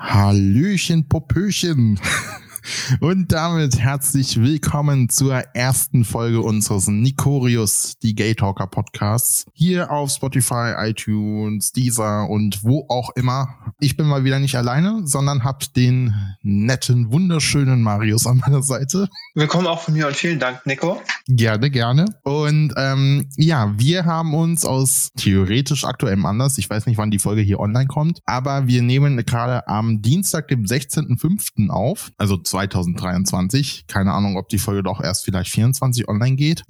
Hallöchen, Popöchen. Und damit herzlich willkommen zur ersten Folge unseres Nikorius, die Gay Talker Podcasts. Hier auf Spotify, iTunes, Deezer und wo auch immer. Ich bin mal wieder nicht alleine, sondern hab den netten, wunderschönen Marius an meiner Seite. Willkommen auch von mir und vielen Dank, Nico. Gerne, gerne. Und ähm, ja, wir haben uns aus theoretisch aktuellem Anlass, ich weiß nicht, wann die Folge hier online kommt, aber wir nehmen gerade am Dienstag, dem 16.05. auf, also 2023. Keine Ahnung, ob die Folge doch erst vielleicht 24 online geht.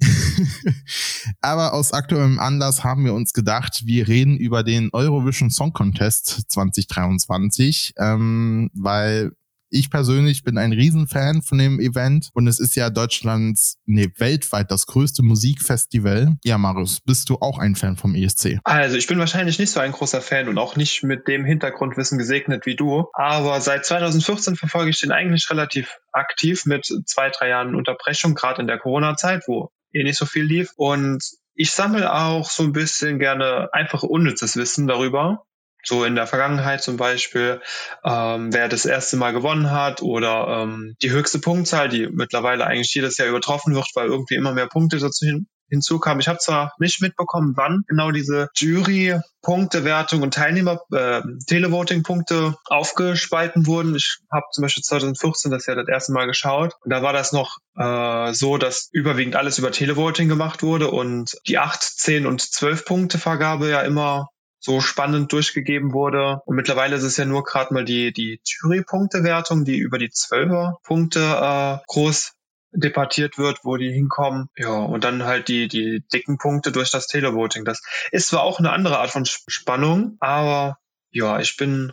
Aber aus aktuellem Anlass haben wir uns gedacht, wir reden über den Eurovision Song Contest 2023, ähm, weil ich persönlich bin ein Riesenfan von dem Event und es ist ja Deutschlands, nee, weltweit das größte Musikfestival. Ja, Marius, bist du auch ein Fan vom ESC? Also ich bin wahrscheinlich nicht so ein großer Fan und auch nicht mit dem Hintergrundwissen gesegnet wie du, aber seit 2014 verfolge ich den eigentlich relativ aktiv mit zwei, drei Jahren Unterbrechung, gerade in der Corona-Zeit, wo eh nicht so viel lief und ich sammle auch so ein bisschen gerne einfach unnützes Wissen darüber so in der Vergangenheit zum Beispiel, ähm, wer das erste Mal gewonnen hat oder ähm, die höchste Punktzahl, die mittlerweile eigentlich jedes Jahr übertroffen wird, weil irgendwie immer mehr Punkte dazu hin hinzukamen. Ich habe zwar nicht mitbekommen, wann genau diese Jury-Punktewertung und Teilnehmer äh, Televoting-Punkte aufgespalten wurden. Ich habe zum Beispiel 2014 das ja das erste Mal geschaut und da war das noch äh, so, dass überwiegend alles über Televoting gemacht wurde und die 8, 10 und 12 Punkte Vergabe ja immer so spannend durchgegeben wurde. Und mittlerweile ist es ja nur gerade mal die, die Jury-Punktewertung, die über die Zwölfer-Punkte äh, groß debattiert wird, wo die hinkommen. Ja, und dann halt die, die dicken Punkte durch das Televoting. Das ist zwar auch eine andere Art von Spannung, aber ja, ich bin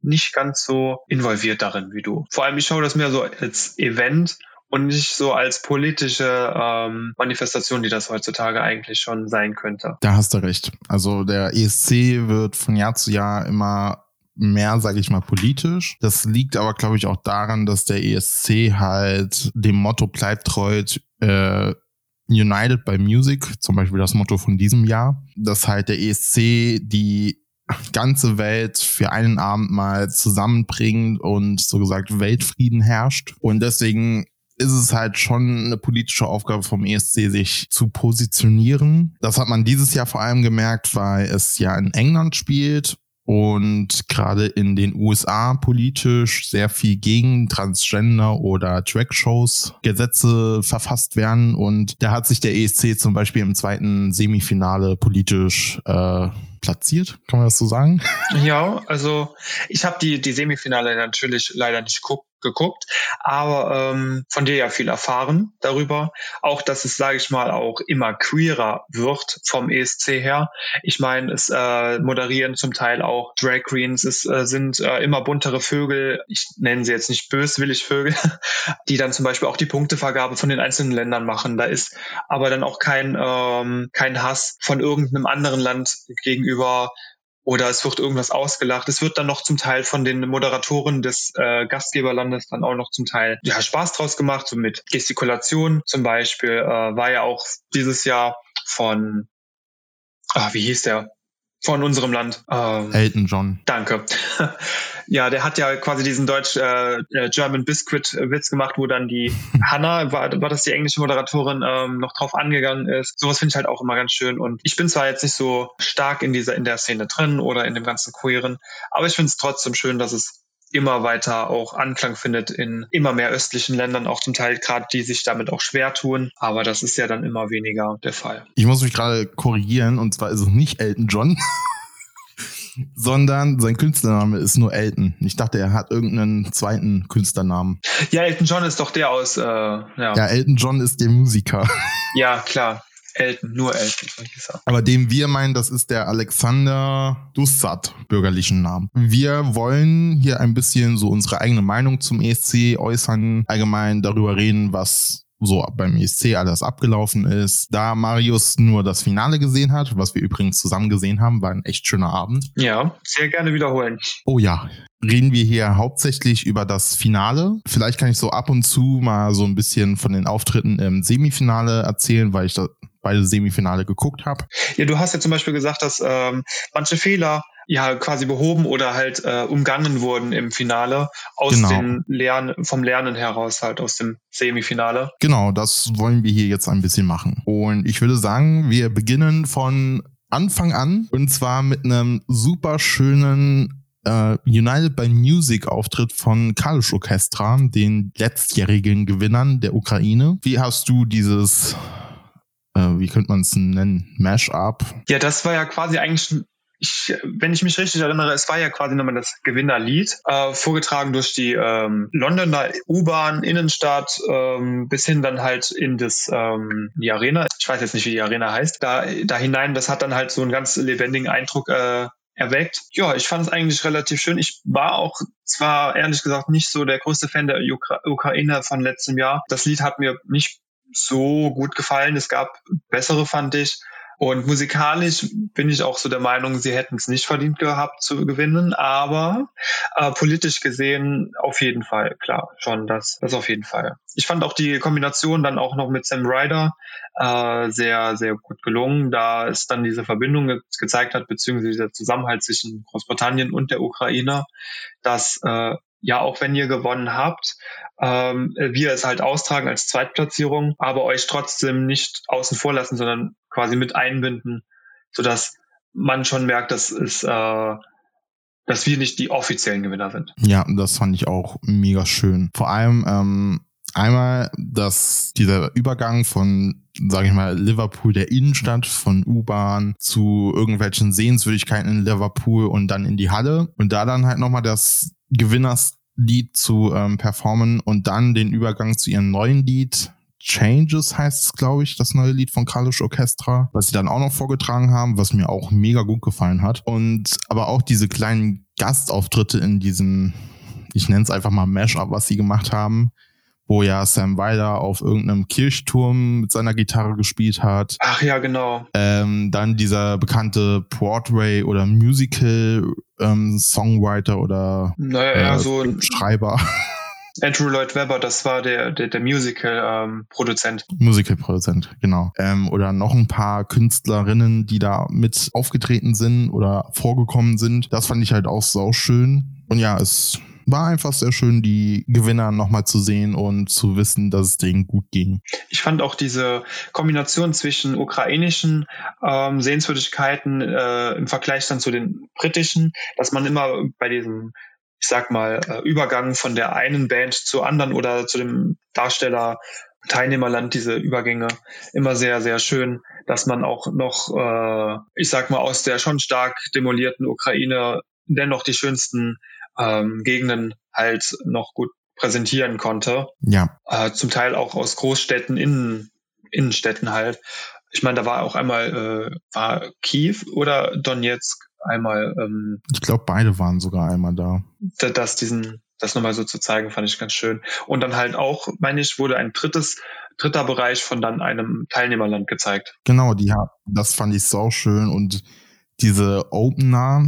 nicht ganz so involviert darin wie du. Vor allem, ich schaue das mehr so als Event und nicht so als politische ähm, Manifestation, die das heutzutage eigentlich schon sein könnte. Da hast du recht. Also der ESC wird von Jahr zu Jahr immer mehr, sage ich mal, politisch. Das liegt aber, glaube ich, auch daran, dass der ESC halt dem Motto bleibt treu, äh, United by Music, zum Beispiel das Motto von diesem Jahr, dass halt der ESC die ganze Welt für einen Abend mal zusammenbringt und so gesagt Weltfrieden herrscht. Und deswegen ist es halt schon eine politische Aufgabe vom ESC, sich zu positionieren. Das hat man dieses Jahr vor allem gemerkt, weil es ja in England spielt und gerade in den USA politisch sehr viel gegen Transgender oder Track-Shows Gesetze verfasst werden und da hat sich der ESC zum Beispiel im zweiten Semifinale politisch äh, platziert, kann man das so sagen? Ja, also ich habe die, die Semifinale natürlich leider nicht geguckt, geguckt, aber ähm, von dir ja viel erfahren darüber. Auch, dass es, sage ich mal, auch immer queerer wird vom ESC her. Ich meine, es äh, moderieren zum Teil auch Drag Queens, es äh, sind äh, immer buntere Vögel, ich nenne sie jetzt nicht böswillig Vögel, die dann zum Beispiel auch die Punktevergabe von den einzelnen Ländern machen. Da ist aber dann auch kein, ähm, kein Hass von irgendeinem anderen Land gegenüber oder es wird irgendwas ausgelacht. Es wird dann noch zum Teil von den Moderatoren des äh, Gastgeberlandes dann auch noch zum Teil ja, Spaß draus gemacht, so mit Gestikulation zum Beispiel. Äh, war ja auch dieses Jahr von, ah, wie hieß der? Von unserem Land. Ähm, Elton John. Danke. ja, der hat ja quasi diesen Deutsch äh, äh German Biscuit Witz gemacht, wo dann die Hannah, war, war das die englische Moderatorin, ähm, noch drauf angegangen ist. Sowas finde ich halt auch immer ganz schön. Und ich bin zwar jetzt nicht so stark in dieser in der Szene drin oder in dem ganzen Queeren, aber ich finde es trotzdem schön, dass es immer weiter auch Anklang findet in immer mehr östlichen Ländern, auch zum Teil gerade die sich damit auch schwer tun. Aber das ist ja dann immer weniger der Fall. Ich muss mich gerade korrigieren und zwar ist es nicht Elton John. sondern sein Künstlername ist nur Elton. Ich dachte, er hat irgendeinen zweiten Künstlernamen. Ja, Elton John ist doch der aus, äh, ja. Ja, Elton John ist der Musiker. Ja, klar. Elton, nur Elton, soll ich sagen. Aber dem wir meinen, das ist der Alexander Dussat, bürgerlichen Namen. Wir wollen hier ein bisschen so unsere eigene Meinung zum ESC äußern, allgemein darüber reden, was so beim ESC alles abgelaufen ist. Da Marius nur das Finale gesehen hat, was wir übrigens zusammen gesehen haben, war ein echt schöner Abend. Ja, sehr gerne wiederholen. Oh ja, reden wir hier hauptsächlich über das Finale. Vielleicht kann ich so ab und zu mal so ein bisschen von den Auftritten im Semifinale erzählen, weil ich da beide Semifinale geguckt habe. Ja, du hast ja zum Beispiel gesagt, dass ähm, manche Fehler ja quasi behoben oder halt äh, umgangen wurden im Finale aus genau. dem Lernen, vom Lernen heraus halt aus dem Semifinale. Genau, das wollen wir hier jetzt ein bisschen machen. Und ich würde sagen, wir beginnen von Anfang an und zwar mit einem super schönen äh, United by Music Auftritt von Kalush Orchestra, den letztjährigen Gewinnern der Ukraine. Wie hast du dieses äh, wie könnte man es nennen, Mash-up. Ja, das war ja quasi eigentlich ich, wenn ich mich richtig erinnere, es war ja quasi nochmal das Gewinnerlied, äh, vorgetragen durch die ähm, Londoner U-Bahn, Innenstadt, ähm, bis hin dann halt in das ähm, die Arena. Ich weiß jetzt nicht, wie die Arena heißt. Da, da hinein, das hat dann halt so einen ganz lebendigen Eindruck äh, erweckt. Ja, ich fand es eigentlich relativ schön. Ich war auch zwar ehrlich gesagt nicht so der größte Fan der Ukra Ukraine von letztem Jahr. Das Lied hat mir nicht so gut gefallen. Es gab bessere, fand ich. Und musikalisch bin ich auch so der Meinung, sie hätten es nicht verdient gehabt zu gewinnen, aber äh, politisch gesehen auf jeden Fall, klar, schon das, das auf jeden Fall. Ich fand auch die Kombination dann auch noch mit Sam Ryder äh, sehr, sehr gut gelungen, da es dann diese Verbindung ge gezeigt hat, beziehungsweise der Zusammenhalt zwischen Großbritannien und der Ukraine, dass äh, ja, auch wenn ihr gewonnen habt, ähm, wir es halt austragen als Zweitplatzierung, aber euch trotzdem nicht außen vor lassen, sondern quasi mit einbinden, sodass man schon merkt, dass es äh, dass wir nicht die offiziellen Gewinner sind. Ja, das fand ich auch mega schön. Vor allem ähm, einmal, dass dieser Übergang von, sage ich mal, Liverpool, der Innenstadt, von U-Bahn zu irgendwelchen Sehenswürdigkeiten in Liverpool und dann in die Halle und da dann halt nochmal das Gewinnerslied zu ähm, performen und dann den Übergang zu ihrem neuen Lied. Changes heißt es, glaube ich, das neue Lied von Kalisch Orchestra, was sie dann auch noch vorgetragen haben, was mir auch mega gut gefallen hat. Und aber auch diese kleinen Gastauftritte in diesem, ich nenne es einfach mal Mashup, was sie gemacht haben, wo ja Sam Weiler auf irgendeinem Kirchturm mit seiner Gitarre gespielt hat. Ach ja, genau. Ähm, dann dieser bekannte Broadway oder Musical ähm, Songwriter oder naja, äh, so Schreiber. Andrew Lloyd Webber, das war der, der, der Musical-Produzent. Ähm, Musical-Produzent, genau. Ähm, oder noch ein paar Künstlerinnen, die da mit aufgetreten sind oder vorgekommen sind. Das fand ich halt auch sau schön. Und ja, es war einfach sehr schön, die Gewinner nochmal zu sehen und zu wissen, dass es denen gut ging. Ich fand auch diese Kombination zwischen ukrainischen ähm, Sehenswürdigkeiten äh, im Vergleich dann zu den britischen, dass man immer bei diesem ich sag mal, äh, Übergang von der einen Band zur anderen oder zu dem Darsteller Teilnehmerland diese Übergänge immer sehr, sehr schön, dass man auch noch, äh, ich sag mal, aus der schon stark demolierten Ukraine dennoch die schönsten ähm, Gegenden halt noch gut präsentieren konnte. Ja. Äh, zum Teil auch aus Großstädten, Innen, Innenstädten halt. Ich meine, da war auch einmal, äh, war Kiew oder Donetsk einmal. Ähm, ich glaube, beide waren sogar einmal da. Das, diesen, das nochmal so zu zeigen, fand ich ganz schön. Und dann halt auch, meine ich, wurde ein drittes, dritter Bereich von dann einem Teilnehmerland gezeigt. Genau, die haben, das fand ich so schön und diese Opener,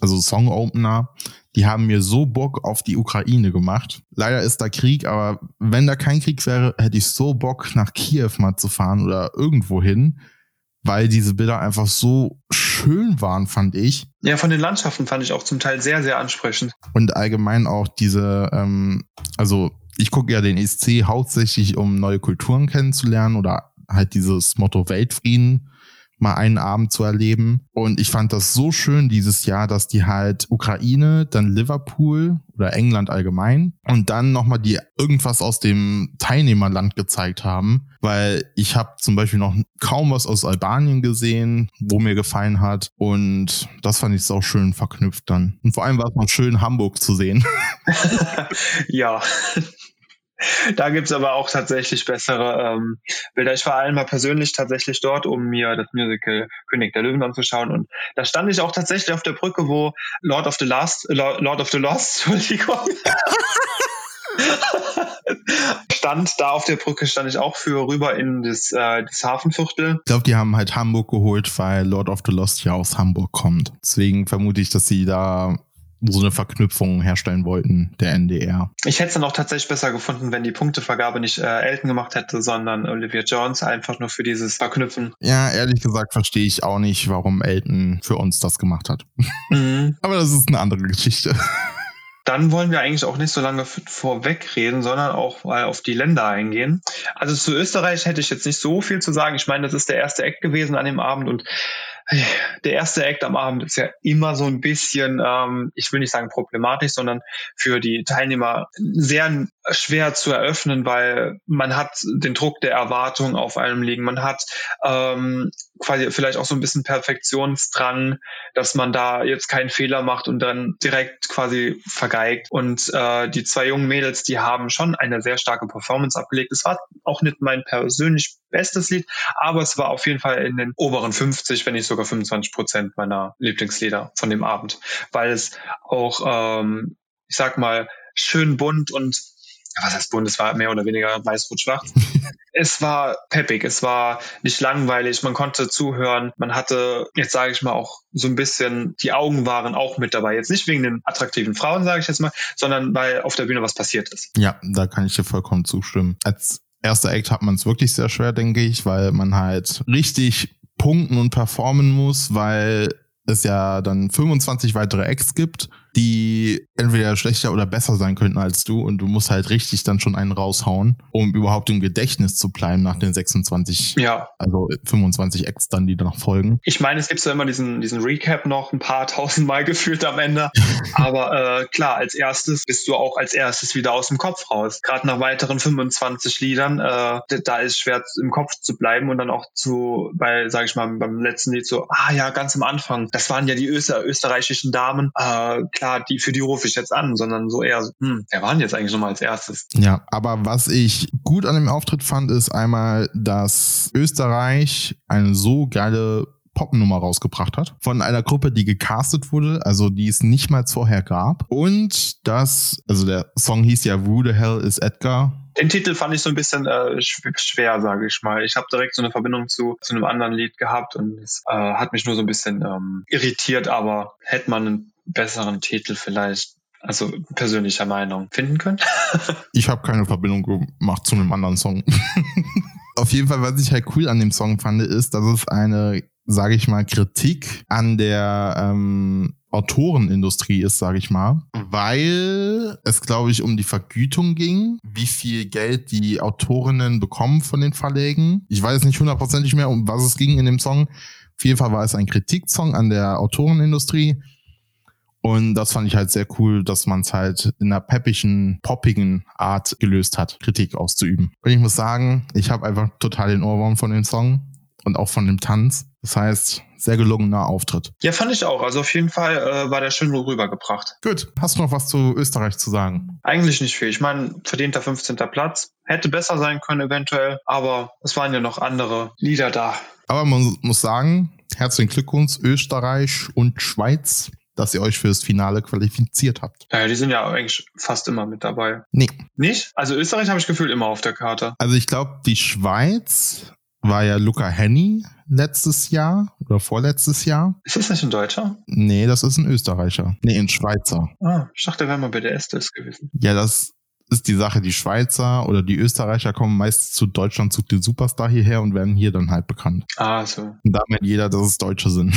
also Song Opener, die haben mir so Bock auf die Ukraine gemacht. Leider ist da Krieg, aber wenn da kein Krieg wäre, hätte ich so Bock nach Kiew mal zu fahren oder irgendwo hin, weil diese Bilder einfach so schön waren, fand ich. Ja, von den Landschaften fand ich auch zum Teil sehr, sehr ansprechend. Und allgemein auch diese, ähm, also ich gucke ja den ESC hauptsächlich, um neue Kulturen kennenzulernen oder halt dieses Motto Weltfrieden mal einen Abend zu erleben. Und ich fand das so schön dieses Jahr, dass die halt Ukraine, dann Liverpool oder England allgemein und dann nochmal die irgendwas aus dem Teilnehmerland gezeigt haben. Weil ich habe zum Beispiel noch kaum was aus Albanien gesehen, wo mir gefallen hat. Und das fand ich auch schön verknüpft dann. Und vor allem war es mal schön, Hamburg zu sehen. ja. Da gibt's aber auch tatsächlich bessere ähm, Bilder. Ich war einmal persönlich tatsächlich dort, um mir das Musical König der Löwen anzuschauen. Und da stand ich auch tatsächlich auf der Brücke, wo Lord of the Last, Lord of the Lost, Entschuldigung. stand da auf der Brücke, stand ich auch für rüber in das, äh, das Hafenviertel. Ich glaube, die haben halt Hamburg geholt, weil Lord of the Lost ja aus Hamburg kommt. Deswegen vermute ich, dass sie da so eine Verknüpfung herstellen wollten, der NDR. Ich hätte es dann auch tatsächlich besser gefunden, wenn die Punktevergabe nicht äh, Elton gemacht hätte, sondern Olivia Jones, einfach nur für dieses Verknüpfen. Ja, ehrlich gesagt verstehe ich auch nicht, warum Elton für uns das gemacht hat. Mhm. Aber das ist eine andere Geschichte. Dann wollen wir eigentlich auch nicht so lange vorwegreden, sondern auch mal auf die Länder eingehen. Also zu Österreich hätte ich jetzt nicht so viel zu sagen. Ich meine, das ist der erste Act gewesen an dem Abend und der erste Act am Abend ist ja immer so ein bisschen, ähm, ich will nicht sagen problematisch, sondern für die Teilnehmer sehr schwer zu eröffnen, weil man hat den Druck der Erwartung auf einem liegen. Man hat ähm, quasi vielleicht auch so ein bisschen Perfektionsdrang, dass man da jetzt keinen Fehler macht und dann direkt quasi vergeigt. Und äh, die zwei jungen Mädels, die haben schon eine sehr starke Performance abgelegt. Es war auch nicht mein persönlich bestes Lied, aber es war auf jeden Fall in den oberen 50, wenn nicht sogar 25 Prozent meiner Lieblingslieder von dem Abend, weil es auch, ähm, ich sag mal, schön bunt und was heißt bunt, es war mehr oder weniger weiß-rot-schwarz. es war peppig, es war nicht langweilig, man konnte zuhören, man hatte, jetzt sage ich mal, auch so ein bisschen, die Augen waren auch mit dabei. Jetzt nicht wegen den attraktiven Frauen, sage ich jetzt mal, sondern weil auf der Bühne was passiert ist. Ja, da kann ich dir vollkommen zustimmen. Als erster Act hat man es wirklich sehr schwer, denke ich, weil man halt richtig punkten und performen muss, weil es ja dann 25 weitere Acts gibt die entweder schlechter oder besser sein könnten als du und du musst halt richtig dann schon einen raushauen, um überhaupt im Gedächtnis zu bleiben nach den 26, ja. also 25 Acts dann, die danach folgen. Ich meine, es gibt ja immer diesen, diesen Recap noch ein paar tausend Mal gefühlt am Ende, aber äh, klar, als erstes bist du auch als erstes wieder aus dem Kopf raus. Gerade nach weiteren 25 Liedern, äh, da ist schwer im Kopf zu bleiben und dann auch zu, bei, sag ich mal, beim letzten Lied so, ah ja, ganz am Anfang, das waren ja die Öster österreichischen Damen, äh, klar, die, für die rufe ich jetzt an, sondern so eher, hm, wer waren jetzt eigentlich nochmal als erstes? Ja, aber was ich gut an dem Auftritt fand, ist einmal, dass Österreich eine so geile Popnummer rausgebracht hat. Von einer Gruppe, die gecastet wurde, also die es nicht mal vorher gab. Und das, also der Song hieß ja Who the Hell is Edgar? Den Titel fand ich so ein bisschen äh, schwer, sage ich mal. Ich habe direkt so eine Verbindung zu, zu einem anderen Lied gehabt und es äh, hat mich nur so ein bisschen ähm, irritiert, aber hätte man einen besseren Titel vielleicht also persönlicher Meinung finden können. ich habe keine Verbindung gemacht zu einem anderen Song. Auf jeden Fall, was ich halt cool an dem Song fand, ist, dass es eine, sage ich mal, Kritik an der ähm, Autorenindustrie ist, sage ich mal, weil es, glaube ich, um die Vergütung ging, wie viel Geld die Autorinnen bekommen von den Verlegen. Ich weiß nicht hundertprozentig mehr, um was es ging in dem Song. Auf jeden Fall war es ein Kritiksong an der Autorenindustrie und das fand ich halt sehr cool, dass man es halt in einer peppigen, poppigen Art gelöst hat, Kritik auszuüben. Und ich muss sagen, ich habe einfach total den Ohrwurm von dem Song und auch von dem Tanz. Das heißt, sehr gelungener Auftritt. Ja, fand ich auch. Also auf jeden Fall äh, war der schön rübergebracht. Gut. Hast du noch was zu Österreich zu sagen? Eigentlich nicht viel. Ich meine, verdienter 15. Platz. Hätte besser sein können eventuell, aber es waren ja noch andere Lieder da. Aber man muss sagen, herzlichen Glückwunsch Österreich und Schweiz dass ihr euch fürs Finale qualifiziert habt. Ja, die sind ja eigentlich fast immer mit dabei. Nee. Nicht? Also Österreich habe ich gefühlt immer auf der Karte. Also ich glaube, die Schweiz war ja Luca Henny letztes Jahr oder vorletztes Jahr. Ist das nicht ein Deutscher? Nee, das ist ein Österreicher. Nee, ein Schweizer. Ah, ich dachte, wäre mal bei der Estes gewesen. Ja, das ist die Sache, die Schweizer oder die Österreicher kommen meist zu Deutschland zu den Superstar hierher und werden hier dann halt bekannt. Ah, so. Und damit jeder, dass es Deutsche sind.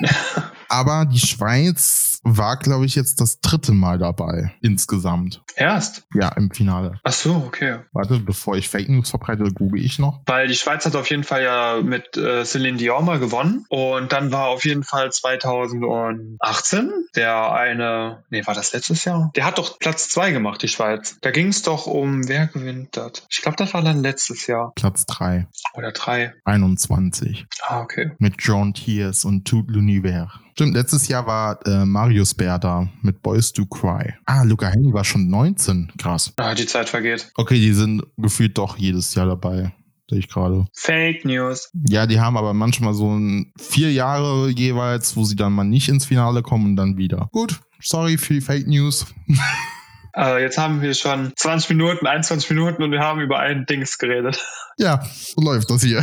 Aber die Schweiz war, glaube ich, jetzt das dritte Mal dabei insgesamt. Erst? Ja, im Finale. Ach so, okay. Warte, bevor ich Fake News verbreite, google ich noch. Weil die Schweiz hat auf jeden Fall ja mit äh, Celine Dion mal gewonnen. Und dann war auf jeden Fall 2018 der eine, nee, war das letztes Jahr? Der hat doch Platz zwei gemacht, die Schweiz. Da ging es doch um, wer gewinnt das? Ich glaube, das war dann letztes Jahr. Platz drei. Oder drei. 21. Ah, okay. Mit John Tears und Tout l'Univers. Stimmt, letztes Jahr war äh, Marius Bär da mit Boys Do Cry. Ah, Luca Henny war schon 19. Krass. Ah, die Zeit vergeht. Okay, die sind gefühlt doch jedes Jahr dabei. Sehe ich gerade. Fake News. Ja, die haben aber manchmal so ein vier Jahre jeweils, wo sie dann mal nicht ins Finale kommen und dann wieder. Gut, sorry für die Fake News. äh, jetzt haben wir schon 20 Minuten, 21 Minuten und wir haben über ein Dings geredet. Ja, so läuft das hier.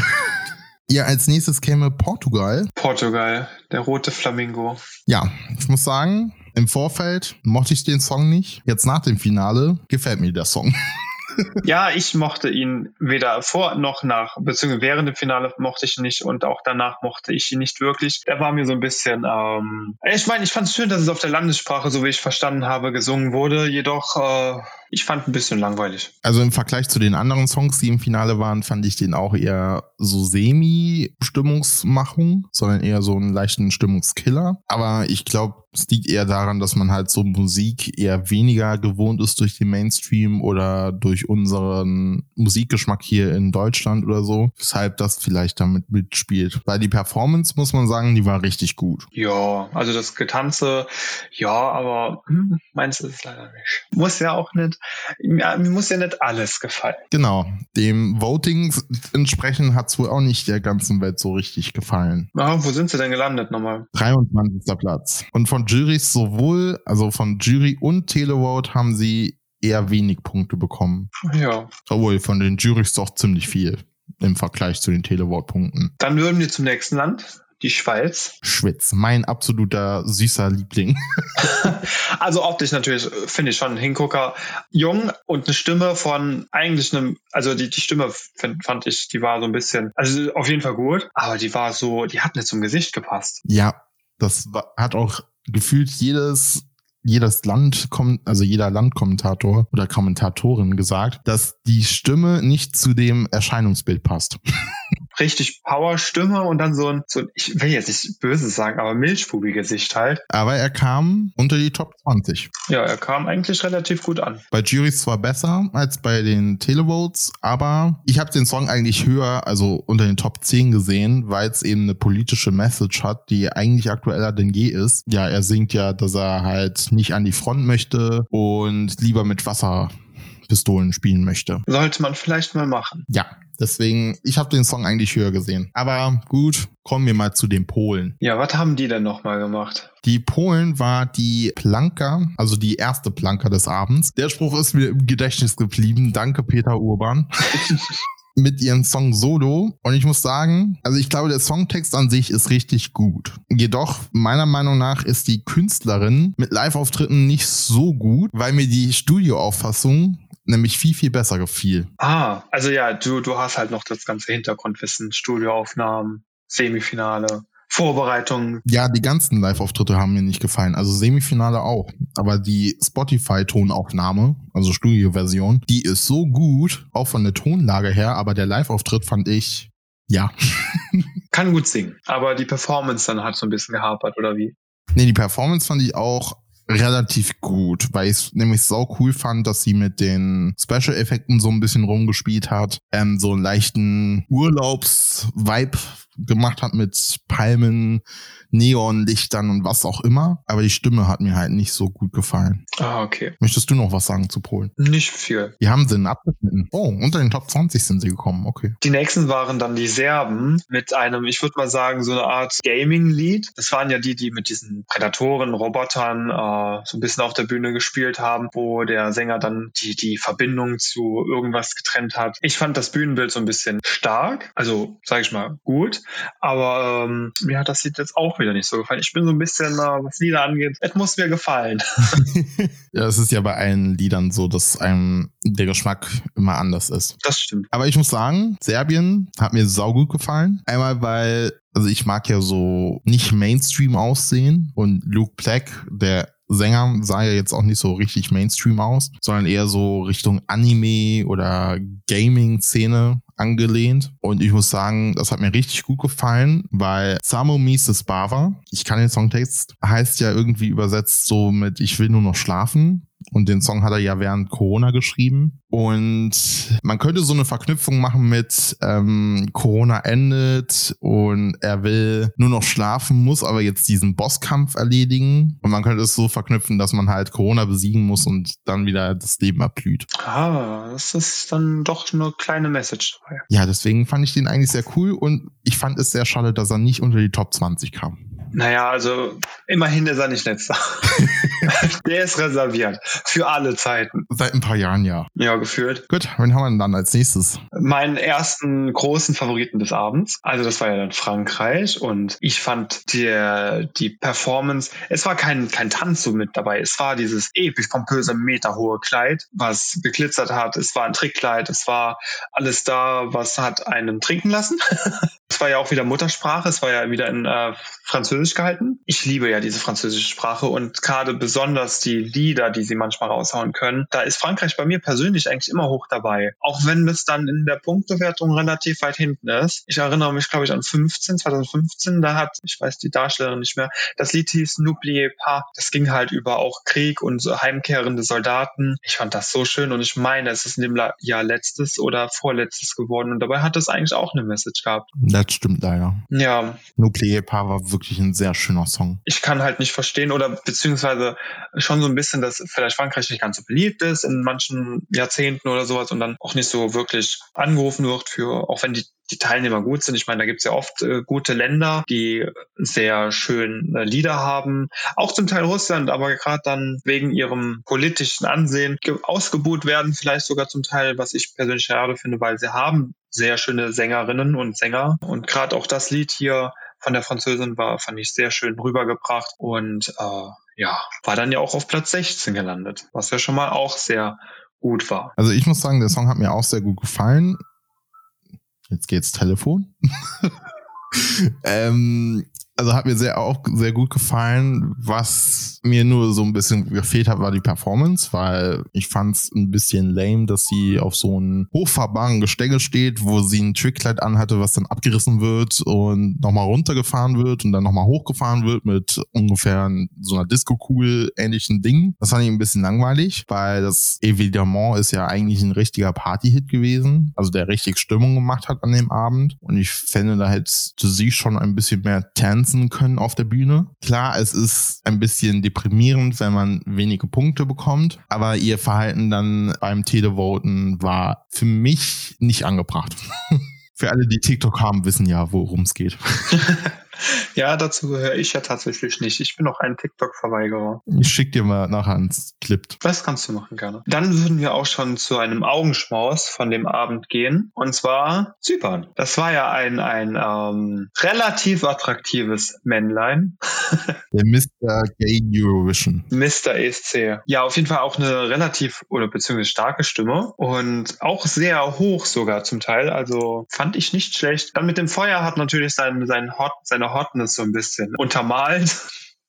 Ja, als nächstes käme Portugal. Portugal, der rote Flamingo. Ja, ich muss sagen, Im Vorfeld mochte ich den Song nicht. Jetzt nach dem Finale gefällt mir der Song. ja, ich mochte ihn weder vor noch nach, beziehungsweise während dem Finale mochte ich ihn nicht und auch danach mochte ich ihn nicht wirklich. Er war mir so ein bisschen, ähm, ich meine, ich fand es schön, dass es auf der Landessprache, so wie ich verstanden habe, gesungen wurde, jedoch äh, ich fand ein bisschen langweilig. Also im Vergleich zu den anderen Songs, die im Finale waren, fand ich den auch eher so semi-Stimmungsmachung, sondern eher so einen leichten Stimmungskiller. Aber ich glaube, es liegt eher daran, dass man halt so Musik eher weniger gewohnt ist durch den Mainstream oder durch unseren Musikgeschmack hier in Deutschland oder so. Weshalb das vielleicht damit mitspielt. Weil die Performance, muss man sagen, die war richtig gut. Ja, also das Getanze, ja, aber hm, meins ist es leider nicht. Muss ja auch nicht. Ja, mir muss ja nicht alles gefallen. Genau. Dem Voting entsprechend hat es wohl auch nicht der ganzen Welt so richtig gefallen. Ah, wo sind sie denn gelandet nochmal? 23. Platz. Und von Juries sowohl, also von Jury und Televote haben sie eher wenig Punkte bekommen. Ja. Obwohl von den Juries doch ziemlich viel im Vergleich zu den Televote-Punkten. Dann würden wir zum nächsten Land die Schweiz. Schwitz, mein absoluter süßer Liebling. also optisch natürlich finde ich schon ein Hingucker. Jung und eine Stimme von eigentlich einem, also die, die Stimme find, fand ich, die war so ein bisschen, also auf jeden Fall gut, aber die war so, die hat nicht zum Gesicht gepasst. Ja, das war, hat auch gefühlt jedes jedes Land kommt, also jeder Landkommentator oder Kommentatorin gesagt, dass die Stimme nicht zu dem Erscheinungsbild passt. richtig Power-Stimme und dann so ein, so ein, ich will jetzt nicht böses sagen, aber Milchbubi-Gesicht halt. Aber er kam unter die Top 20. Ja, er kam eigentlich relativ gut an. Bei Juries zwar besser als bei den Televotes, aber ich habe den Song eigentlich höher, also unter den Top 10 gesehen, weil es eben eine politische Message hat, die eigentlich aktueller denn je ist. Ja, er singt ja, dass er halt nicht an die Front möchte und lieber mit Wasserpistolen spielen möchte. Sollte man vielleicht mal machen. Ja, Deswegen, ich habe den Song eigentlich höher gesehen. Aber gut, kommen wir mal zu den Polen. Ja, was haben die denn nochmal gemacht? Die Polen war die Planker, also die erste Planker des Abends. Der Spruch ist mir im Gedächtnis geblieben. Danke, Peter Urban. mit ihrem Song Solo. Und ich muss sagen, also ich glaube, der Songtext an sich ist richtig gut. Jedoch, meiner Meinung nach, ist die Künstlerin mit Live-Auftritten nicht so gut, weil mir die Studioauffassung nämlich viel, viel besser gefiel. Ah, also ja, du, du hast halt noch das ganze Hintergrundwissen, Studioaufnahmen, Semifinale. Vorbereitungen. Ja, die ganzen Live-Auftritte haben mir nicht gefallen. Also Semifinale auch. Aber die Spotify-Tonaufnahme, also Studio-Version, die ist so gut, auch von der Tonlage her, aber der Live-Auftritt fand ich, ja. Kann gut singen. Aber die Performance dann hat so ein bisschen gehapert, oder wie? Nee, die Performance fand ich auch relativ gut, weil ich es nämlich so cool fand, dass sie mit den Special-Effekten so ein bisschen rumgespielt hat, ähm, so einen leichten Urlaubs-Vibe gemacht hat mit Palmen, Neonlichtern und was auch immer. Aber die Stimme hat mir halt nicht so gut gefallen. Ah, okay. Möchtest du noch was sagen zu Polen? Nicht viel. Die haben sie denn abgeschnitten. Oh, unter den Top 20 sind sie gekommen, okay. Die nächsten waren dann die Serben mit einem, ich würde mal sagen, so eine Art Gaming-Lied. Das waren ja die, die mit diesen Prädatoren, Robotern äh, so ein bisschen auf der Bühne gespielt haben, wo der Sänger dann die, die Verbindung zu irgendwas getrennt hat. Ich fand das Bühnenbild so ein bisschen stark, also sage ich mal gut, aber ähm, mir hat das Lied jetzt auch wieder nicht so gefallen. Ich bin so ein bisschen, äh, was Lieder angeht, es muss mir gefallen. ja, es ist ja bei allen Liedern so, dass einem der Geschmack immer anders ist. Das stimmt. Aber ich muss sagen, Serbien hat mir saugut gefallen. Einmal, weil also ich mag ja so nicht Mainstream aussehen und Luke Black, der Sänger sah ja jetzt auch nicht so richtig Mainstream aus, sondern eher so Richtung Anime oder Gaming-Szene angelehnt. Und ich muss sagen, das hat mir richtig gut gefallen, weil Samo Mises Bava, ich kann den Songtext, heißt ja irgendwie übersetzt so mit Ich will nur noch schlafen. Und den Song hat er ja während Corona geschrieben. Und man könnte so eine Verknüpfung machen mit ähm, Corona endet und er will nur noch schlafen, muss aber jetzt diesen Bosskampf erledigen. Und man könnte es so verknüpfen, dass man halt Corona besiegen muss und dann wieder das Leben erblüht. Ah, das ist dann doch eine kleine Message dabei. Ja, deswegen fand ich den eigentlich sehr cool und ich fand es sehr schade, dass er nicht unter die Top 20 kam. Naja, also immerhin ist er nicht letzter. Der ist reserviert für alle Zeiten. Seit ein paar Jahren, ja. Ja, gefühlt. Gut, wen haben wir denn dann als nächstes? Meinen ersten großen Favoriten des Abends. Also das war ja dann Frankreich und ich fand die, die Performance, es war kein, kein Tanz so mit dabei. Es war dieses episch pompöse, meterhohe Kleid, was geglitzert hat. Es war ein Trickkleid. Es war alles da, was hat einen trinken lassen. Es war ja auch wieder Muttersprache, es war ja wieder in äh, Französisch gehalten. Ich liebe ja diese französische Sprache und gerade besonders die Lieder, die sie manchmal raushauen können. Da ist Frankreich bei mir persönlich eigentlich immer hoch dabei. Auch wenn es dann in der Punktewertung relativ weit hinten ist. Ich erinnere mich, glaube ich, an 15, 2015, da hat, ich weiß die Darstellerin nicht mehr, das Lied hieß N'oubliez pas. Das ging halt über auch Krieg und so heimkehrende Soldaten. Ich fand das so schön und ich meine, es ist in dem Jahr letztes oder vorletztes geworden und dabei hat es eigentlich auch eine Message gehabt. Das stimmt leider. Ja. Nuclear Paar war wirklich ein sehr schöner Song. Ich kann halt nicht verstehen oder beziehungsweise schon so ein bisschen, dass vielleicht Frankreich nicht ganz so beliebt ist in manchen Jahrzehnten oder sowas und dann auch nicht so wirklich angerufen wird für, auch wenn die die Teilnehmer gut sind. Ich meine, da gibt's ja oft äh, gute Länder, die sehr schön äh, Lieder haben. Auch zum Teil Russland, aber gerade dann wegen ihrem politischen Ansehen ausgebuht werden, vielleicht sogar zum Teil, was ich persönlich schade finde, weil sie haben sehr schöne Sängerinnen und Sänger. Und gerade auch das Lied hier von der Französin war, fand ich sehr schön rübergebracht und äh, ja, war dann ja auch auf Platz 16 gelandet, was ja schon mal auch sehr gut war. Also ich muss sagen, der Song hat mir auch sehr gut gefallen. Jetzt geht's Telefon. ähm, also hat mir sehr auch sehr gut gefallen. Was mir nur so ein bisschen gefehlt hat, war die Performance, weil ich fand es ein bisschen lame, dass sie auf so einem hochfahrbaren Gestänge steht, wo sie ein Trickkleid anhatte, was dann abgerissen wird und nochmal runtergefahren wird und dann nochmal hochgefahren wird mit ungefähr so einer Disco-Kugel ähnlichen Ding. Das fand ich ein bisschen langweilig, weil das Evidemment ist ja eigentlich ein richtiger Party-Hit gewesen, also der richtig Stimmung gemacht hat an dem Abend. Und ich fände, da hätte sie schon ein bisschen mehr Tanz tanzen können auf der Bühne. Klar, es ist ein bisschen deprimierend, wenn man wenige Punkte bekommt, aber ihr Verhalten dann beim Televoten war für mich nicht angebracht. für alle, die TikTok haben, wissen ja, worum es geht. Ja, dazu gehöre ich ja tatsächlich nicht. Ich bin auch ein TikTok-Verweigerer. Ich schick dir mal nachher ans Clip. Das kannst du machen, gerne. Dann würden wir auch schon zu einem Augenschmaus von dem Abend gehen. Und zwar Zypern. Das war ja ein, ein ähm, relativ attraktives Männlein. Der Mr. Gay Eurovision. Mr. ESC. Ja, auf jeden Fall auch eine relativ oder beziehungsweise starke Stimme. Und auch sehr hoch sogar zum Teil. Also fand ich nicht schlecht. Dann mit dem Feuer hat natürlich sein, sein Hot, seine Hotness so ein bisschen untermalt.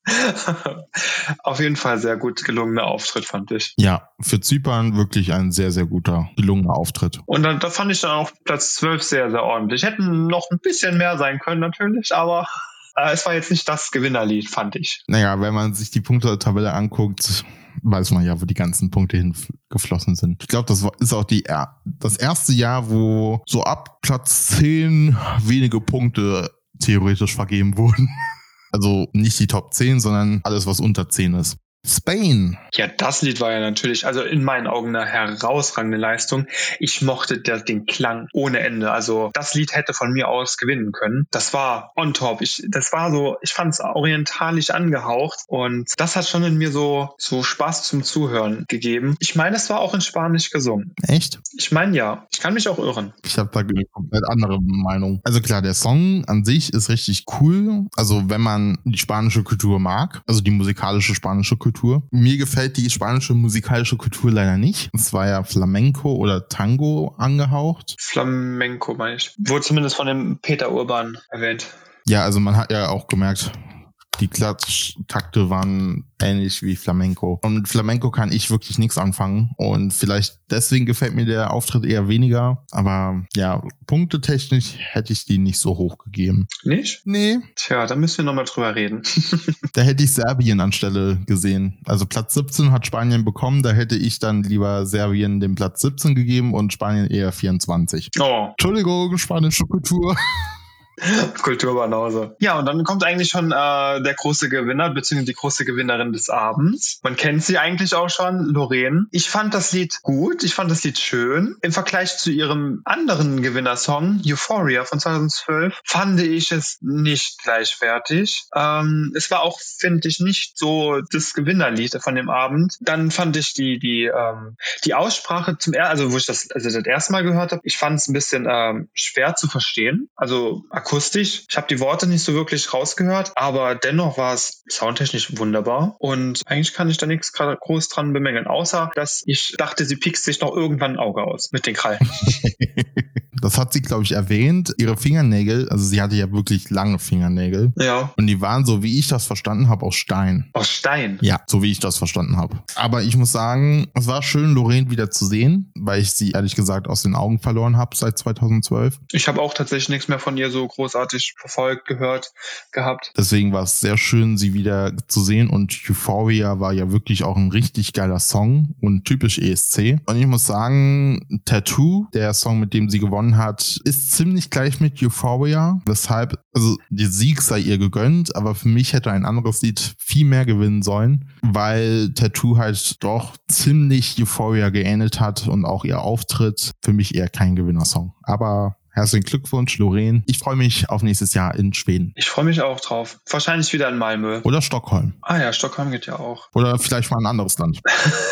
Auf jeden Fall sehr gut gelungener Auftritt, fand ich. Ja, für Zypern wirklich ein sehr, sehr guter, gelungener Auftritt. Und dann, da fand ich dann auch Platz 12 sehr, sehr ordentlich. Hätten noch ein bisschen mehr sein können, natürlich, aber äh, es war jetzt nicht das Gewinnerlied, fand ich. Naja, wenn man sich die Punktetabelle anguckt, weiß man ja, wo die ganzen Punkte hingeflossen sind. Ich glaube, das ist auch die, das erste Jahr, wo so ab Platz 10 wenige Punkte theoretisch vergeben wurden. Also nicht die Top 10, sondern alles, was unter 10 ist. Spain. Ja, das Lied war ja natürlich, also in meinen Augen eine herausragende Leistung. Ich mochte der, den Klang ohne Ende. Also das Lied hätte von mir aus gewinnen können. Das war on top. Ich, das war so, ich fand es orientalisch angehaucht und das hat schon in mir so, so Spaß zum Zuhören gegeben. Ich meine, es war auch in Spanisch gesungen. Echt? Ich meine ja. Ich kann mich auch irren. Ich habe da eine komplett andere Meinung. Also klar, der Song an sich ist richtig cool. Also wenn man die spanische Kultur mag, also die musikalische spanische Kultur, Kultur. Mir gefällt die spanische musikalische Kultur leider nicht. Es war ja Flamenco oder Tango angehaucht. Flamenco meine ich. Wurde zumindest von dem Peter Urban erwähnt. Ja, also man hat ja auch gemerkt, die Klatschtakte waren ähnlich wie Flamenco. Und mit Flamenco kann ich wirklich nichts anfangen. Und vielleicht deswegen gefällt mir der Auftritt eher weniger. Aber ja, punktetechnisch hätte ich die nicht so hoch gegeben. Nicht? Nee. Tja, da müssen wir nochmal drüber reden. da hätte ich Serbien anstelle gesehen. Also Platz 17 hat Spanien bekommen. Da hätte ich dann lieber Serbien den Platz 17 gegeben und Spanien eher 24. Oh. Entschuldigung, spanische Kultur. Kulturbanause. Ja, und dann kommt eigentlich schon äh, der große Gewinner, beziehungsweise die große Gewinnerin des Abends. Man kennt sie eigentlich auch schon, Lorraine. Ich fand das Lied gut, ich fand das Lied schön. Im Vergleich zu ihrem anderen Gewinnersong, Euphoria von 2012, fand ich es nicht gleichwertig. Ähm, es war auch, finde ich, nicht so das Gewinnerlied von dem Abend. Dann fand ich die, die, ähm, die Aussprache zum ersten, also wo ich das, also das erste Mal gehört habe, ich fand es ein bisschen ähm, schwer zu verstehen. Also akustisch. Ich habe die Worte nicht so wirklich rausgehört, aber dennoch war es soundtechnisch wunderbar. Und eigentlich kann ich da nichts groß dran bemängeln, außer dass ich dachte, sie piekst sich noch irgendwann ein Auge aus mit den Krallen. Das hat sie, glaube ich, erwähnt. Ihre Fingernägel, also sie hatte ja wirklich lange Fingernägel. Ja. Und die waren, so wie ich das verstanden habe, aus Stein. Aus Stein? Ja, so wie ich das verstanden habe. Aber ich muss sagen, es war schön, Lorraine wieder zu sehen, weil ich sie ehrlich gesagt aus den Augen verloren habe seit 2012. Ich habe auch tatsächlich nichts mehr von ihr so großartig verfolgt, gehört, gehabt. Deswegen war es sehr schön, sie wieder zu sehen. Und Euphoria war ja wirklich auch ein richtig geiler Song und typisch ESC. Und ich muss sagen, Tattoo, der Song, mit dem sie gewonnen hat, ist ziemlich gleich mit Euphoria. Weshalb, also der Sieg sei ihr gegönnt, aber für mich hätte ein anderes Lied viel mehr gewinnen sollen, weil Tattoo halt doch ziemlich Euphoria geähnelt hat und auch ihr Auftritt für mich eher kein Gewinnersong. Aber Herzlichen Glückwunsch, Lorraine. Ich freue mich auf nächstes Jahr in Schweden. Ich freue mich auch drauf. Wahrscheinlich wieder in Malmö. Oder Stockholm. Ah ja, Stockholm geht ja auch. Oder vielleicht mal ein anderes Land.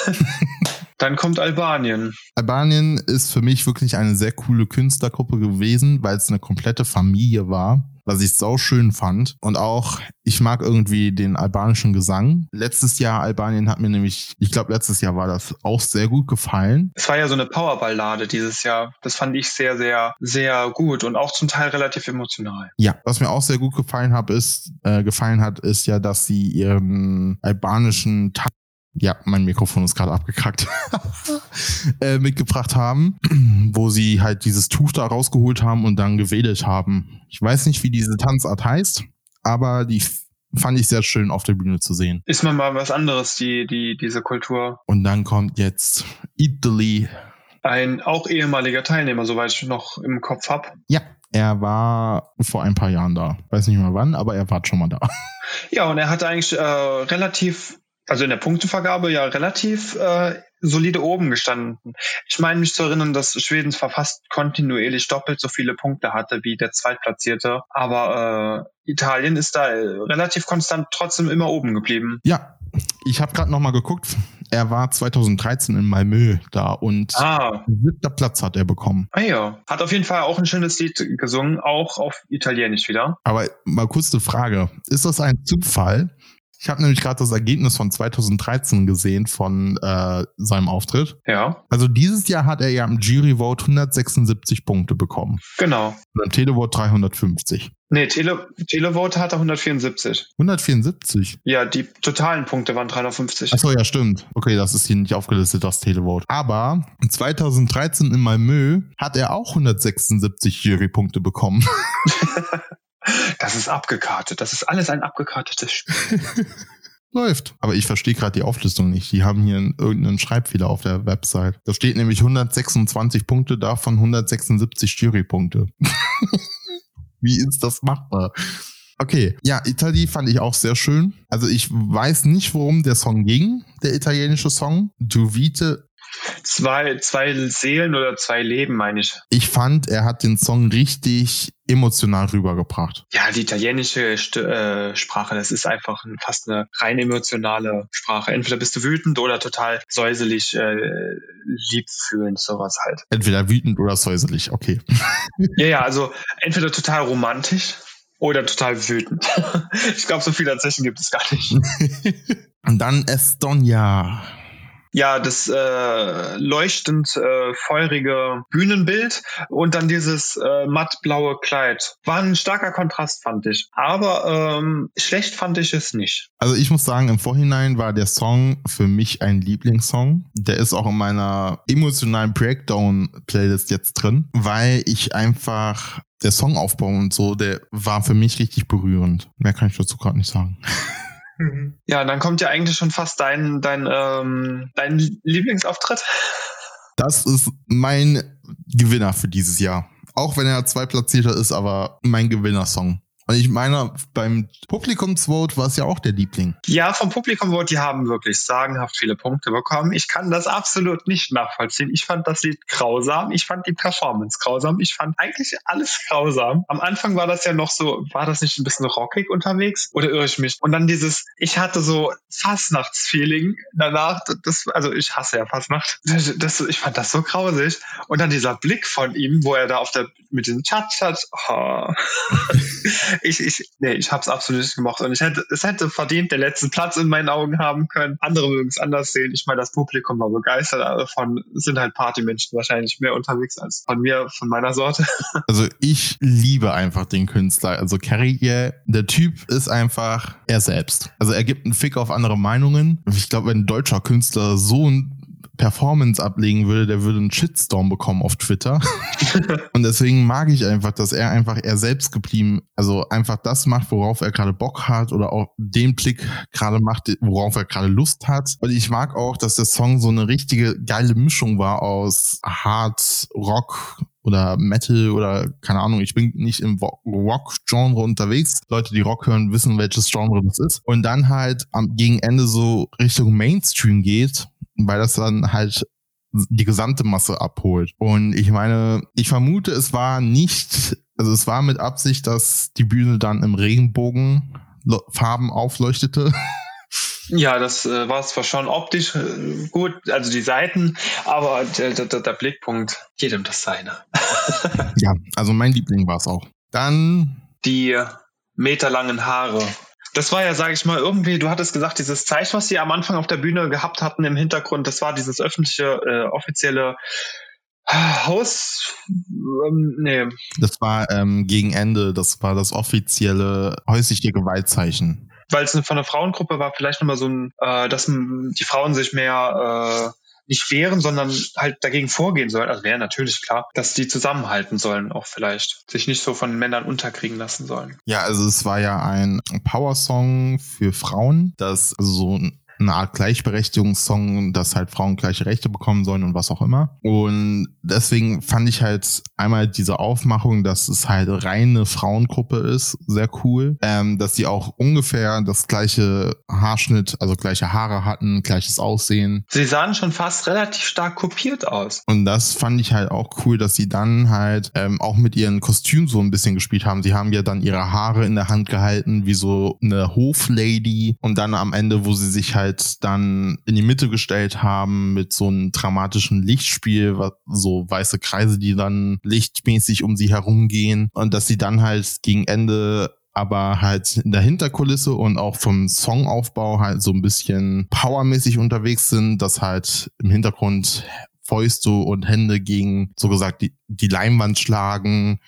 Dann kommt Albanien. Albanien ist für mich wirklich eine sehr coole Künstlergruppe gewesen, weil es eine komplette Familie war was ich sau schön fand. Und auch, ich mag irgendwie den albanischen Gesang. Letztes Jahr Albanien hat mir nämlich, ich glaube, letztes Jahr war das auch sehr gut gefallen. Es war ja so eine Powerballade dieses Jahr. Das fand ich sehr, sehr, sehr gut und auch zum Teil relativ emotional. Ja, was mir auch sehr gut gefallen hat, ist, äh, gefallen hat, ist ja, dass sie ihren albanischen Tanz ja, mein Mikrofon ist gerade abgekackt, äh, mitgebracht haben, wo sie halt dieses Tuch da rausgeholt haben und dann gewedelt haben. Ich weiß nicht, wie diese Tanzart heißt, aber die fand ich sehr schön auf der Bühne zu sehen. Ist man mal was anderes, die, die, diese Kultur. Und dann kommt jetzt Italy. Ein auch ehemaliger Teilnehmer, soweit ich noch im Kopf hab. Ja, er war vor ein paar Jahren da. Weiß nicht mehr wann, aber er war schon mal da. Ja, und er hatte eigentlich äh, relativ also in der Punktevergabe ja relativ äh, solide oben gestanden. Ich meine mich zu erinnern, dass Schweden zwar fast kontinuierlich doppelt so viele Punkte hatte wie der Zweitplatzierte, aber äh, Italien ist da relativ konstant trotzdem immer oben geblieben. Ja, ich habe gerade noch mal geguckt. Er war 2013 in Malmö da und ah. siebter Platz hat er bekommen. Ah ja, hat auf jeden Fall auch ein schönes Lied gesungen, auch auf Italienisch wieder. Aber mal kurz eine Frage: Ist das ein Zufall, ich habe nämlich gerade das Ergebnis von 2013 gesehen von äh, seinem Auftritt. Ja. Also dieses Jahr hat er ja im Jury-Vote 176 Punkte bekommen. Genau. Und im Televote 350. Nee, Tele Televote hat er 174. 174? Ja, die totalen Punkte waren 350. Achso, ja, stimmt. Okay, das ist hier nicht aufgelistet, das Televote. Aber 2013 in Malmö hat er auch 176 Jurypunkte bekommen. Das ist abgekartet. Das ist alles ein abgekartetes Spiel. Läuft. Aber ich verstehe gerade die Auflistung nicht. Die haben hier irgendeinen Schreibfehler auf der Website. Da steht nämlich 126 Punkte, davon 176 Jurypunkte. Wie ist das machbar? Okay, ja, Italy fand ich auch sehr schön. Also ich weiß nicht, worum der Song ging, der italienische Song. Du Vite Zwei, zwei Seelen oder zwei Leben, meine ich. Ich fand, er hat den Song richtig emotional rübergebracht. Ja, die italienische St äh, Sprache, das ist einfach fast eine rein emotionale Sprache. Entweder bist du wütend oder total säuselig, äh, liebfühlend, sowas halt. Entweder wütend oder säuselig, okay. ja, ja, also entweder total romantisch oder total wütend. ich glaube, so viele dazwischen gibt es gar nicht. Und dann Estonia ja, das äh, leuchtend äh, feurige Bühnenbild und dann dieses äh, mattblaue Kleid. War ein starker Kontrast, fand ich. Aber ähm, schlecht fand ich es nicht. Also ich muss sagen, im Vorhinein war der Song für mich ein Lieblingssong. Der ist auch in meiner emotionalen Breakdown-Playlist jetzt drin, weil ich einfach der Songaufbau und so, der war für mich richtig berührend. Mehr kann ich dazu gerade nicht sagen. Mhm. Ja, dann kommt ja eigentlich schon fast dein, dein, ähm, dein Lieblingsauftritt. Das ist mein Gewinner für dieses Jahr. Auch wenn er zwei Platzierter ist, aber mein Gewinnersong. Und ich meine, beim Publikumsvote war es ja auch der Liebling. Ja, vom Publikumvote, die haben wirklich sagenhaft viele Punkte bekommen. Ich kann das absolut nicht nachvollziehen. Ich fand das Lied grausam. Ich fand die Performance grausam. Ich fand eigentlich alles grausam. Am Anfang war das ja noch so, war das nicht ein bisschen rockig unterwegs? Oder irre ich mich? Und dann dieses, ich hatte so Fastnachtsfeeling danach. Das, also ich hasse ja Fastnacht. Das, das, ich fand das so grausig. Und dann dieser Blick von ihm, wo er da auf der, mit diesem Chat-Chat, oh. ich, ich, nee, ich hab's absolut nicht gemocht. Und ich hätte, es hätte verdient, den letzten Platz in meinen Augen haben können. Andere mögen es anders sehen. Ich meine, das Publikum war begeistert davon. Sind halt Partymenschen wahrscheinlich mehr unterwegs als von mir, von meiner Sorte. Also ich liebe einfach den Künstler. Also Carrie, der Typ ist einfach er selbst. Also er gibt einen Fick auf andere Meinungen. Ich glaube, wenn ein deutscher Künstler so ein Performance ablegen würde, der würde einen Shitstorm bekommen auf Twitter. und deswegen mag ich einfach, dass er einfach er selbst geblieben, also einfach das macht, worauf er gerade Bock hat oder auch den Blick gerade macht, worauf er gerade Lust hat. Und ich mag auch, dass der Song so eine richtige geile Mischung war aus Hard, Rock, oder Metal oder keine Ahnung, ich bin nicht im Rock-Genre unterwegs. Leute, die Rock hören, wissen, welches Genre das ist. Und dann halt am gegen Ende so Richtung Mainstream geht weil das dann halt die gesamte Masse abholt. Und ich meine, ich vermute, es war nicht, also es war mit Absicht, dass die Bühne dann im Regenbogenfarben aufleuchtete. Ja, das äh, war zwar schon optisch äh, gut, also die Seiten, aber der, der, der Blickpunkt, jedem das seine. ja, also mein Liebling war es auch. Dann die meterlangen Haare das war ja, sage ich mal, irgendwie, du hattest gesagt, dieses Zeichen, was sie am Anfang auf der Bühne gehabt hatten im Hintergrund, das war dieses öffentliche, äh, offizielle Haus, ähm, nee. Das war ähm, gegen Ende, das war das offizielle häusliche Gewaltzeichen. Weil es von der Frauengruppe war, vielleicht nochmal so ein, äh, dass die Frauen sich mehr äh, nicht wehren, sondern halt dagegen vorgehen sollen. Also wäre natürlich klar, dass die zusammenhalten sollen, auch vielleicht. Sich nicht so von Männern unterkriegen lassen sollen. Ja, also es war ja ein Power-Song für Frauen, das so eine Art Gleichberechtigungssong, dass halt Frauen gleiche Rechte bekommen sollen und was auch immer. Und deswegen fand ich halt einmal diese Aufmachung, dass es halt reine Frauengruppe ist, sehr cool. Ähm, dass die auch ungefähr das gleiche Haarschnitt, also gleiche Haare hatten, gleiches Aussehen. Sie sahen schon fast relativ stark kopiert aus. Und das fand ich halt auch cool, dass sie dann halt ähm, auch mit ihren Kostümen so ein bisschen gespielt haben. Sie haben ja dann ihre Haare in der Hand gehalten, wie so eine Hoflady. Und dann am Ende, wo sie sich halt halt dann in die Mitte gestellt haben mit so einem dramatischen Lichtspiel, so weiße Kreise, die dann lichtmäßig um sie herumgehen und dass sie dann halt gegen Ende aber halt in der Hinterkulisse und auch vom Songaufbau halt so ein bisschen powermäßig unterwegs sind, dass halt im Hintergrund Fäuste und Hände gegen, so gesagt, die, die Leinwand schlagen,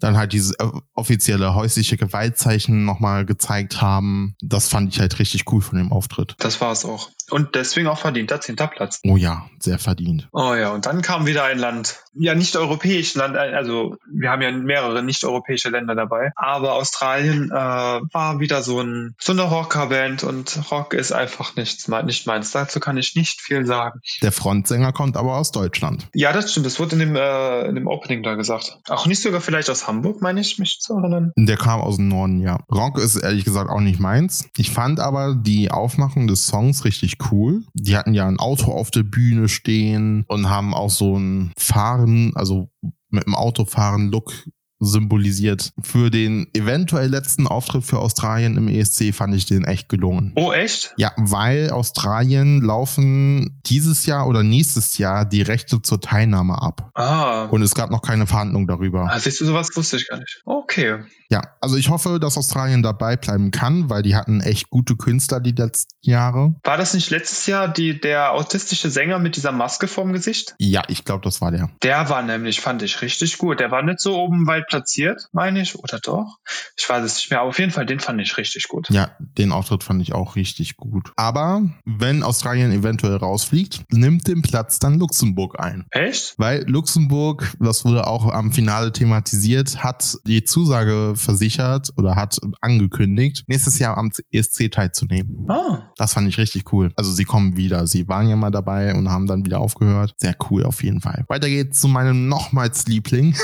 dann halt dieses offizielle häusliche Gewaltzeichen nochmal gezeigt haben. Das fand ich halt richtig cool von dem Auftritt. Das war es auch. Und deswegen auch verdienter zehnter Platz. Oh ja, sehr verdient. Oh ja, und dann kam wieder ein Land, ja nicht europäisch Land, also wir haben ja mehrere nicht europäische Länder dabei, aber Australien äh, war wieder so ein so eine Rockerband und Rock ist einfach nichts, nicht meins. Dazu kann ich nicht viel sagen. Der Frontsänger kommt aber aus Deutschland. Ja, das stimmt. Das wurde in dem äh, in dem Opening da gesagt. Auch nicht sogar vielleicht aus Hamburg, meine ich mich zu erinnern. Der kam aus dem Norden, ja. Rock ist ehrlich gesagt auch nicht meins. Ich fand aber die Aufmachung des Songs richtig cool. Die hatten ja ein Auto auf der Bühne stehen und haben auch so ein Fahren, also mit dem Autofahren Look symbolisiert. Für den eventuell letzten Auftritt für Australien im ESC fand ich den echt gelungen. Oh, echt? Ja, weil Australien laufen dieses Jahr oder nächstes Jahr die Rechte zur Teilnahme ab. Ah. Und es gab noch keine Verhandlung darüber. Ah, siehst du, sowas wusste ich gar nicht. Okay. Ja, also ich hoffe, dass Australien dabei bleiben kann, weil die hatten echt gute Künstler die letzten Jahre. War das nicht letztes Jahr die, der autistische Sänger mit dieser Maske vorm Gesicht? Ja, ich glaube, das war der. Der war nämlich, fand ich richtig gut. Der war nicht so oben weit platziert, meine ich, oder doch? Ich weiß es nicht mehr, auf jeden Fall, den fand ich richtig gut. Ja, den Auftritt fand ich auch richtig gut. Aber wenn Australien eventuell rausfliegt, nimmt den Platz dann Luxemburg ein. Echt? Weil Luxemburg, das wurde auch am Finale thematisiert, hat die Zusage versichert oder hat angekündigt, nächstes Jahr am ESC teilzunehmen. Ah. Das fand ich richtig cool. Also sie kommen wieder. Sie waren ja mal dabei und haben dann wieder aufgehört. Sehr cool auf jeden Fall. Weiter geht's zu meinem nochmals Liebling.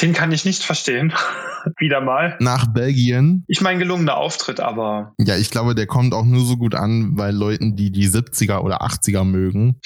Den kann ich nicht verstehen. Wieder mal. Nach Belgien. Ich meine, gelungener Auftritt, aber. Ja, ich glaube, der kommt auch nur so gut an, weil Leuten, die die 70er oder 80er mögen,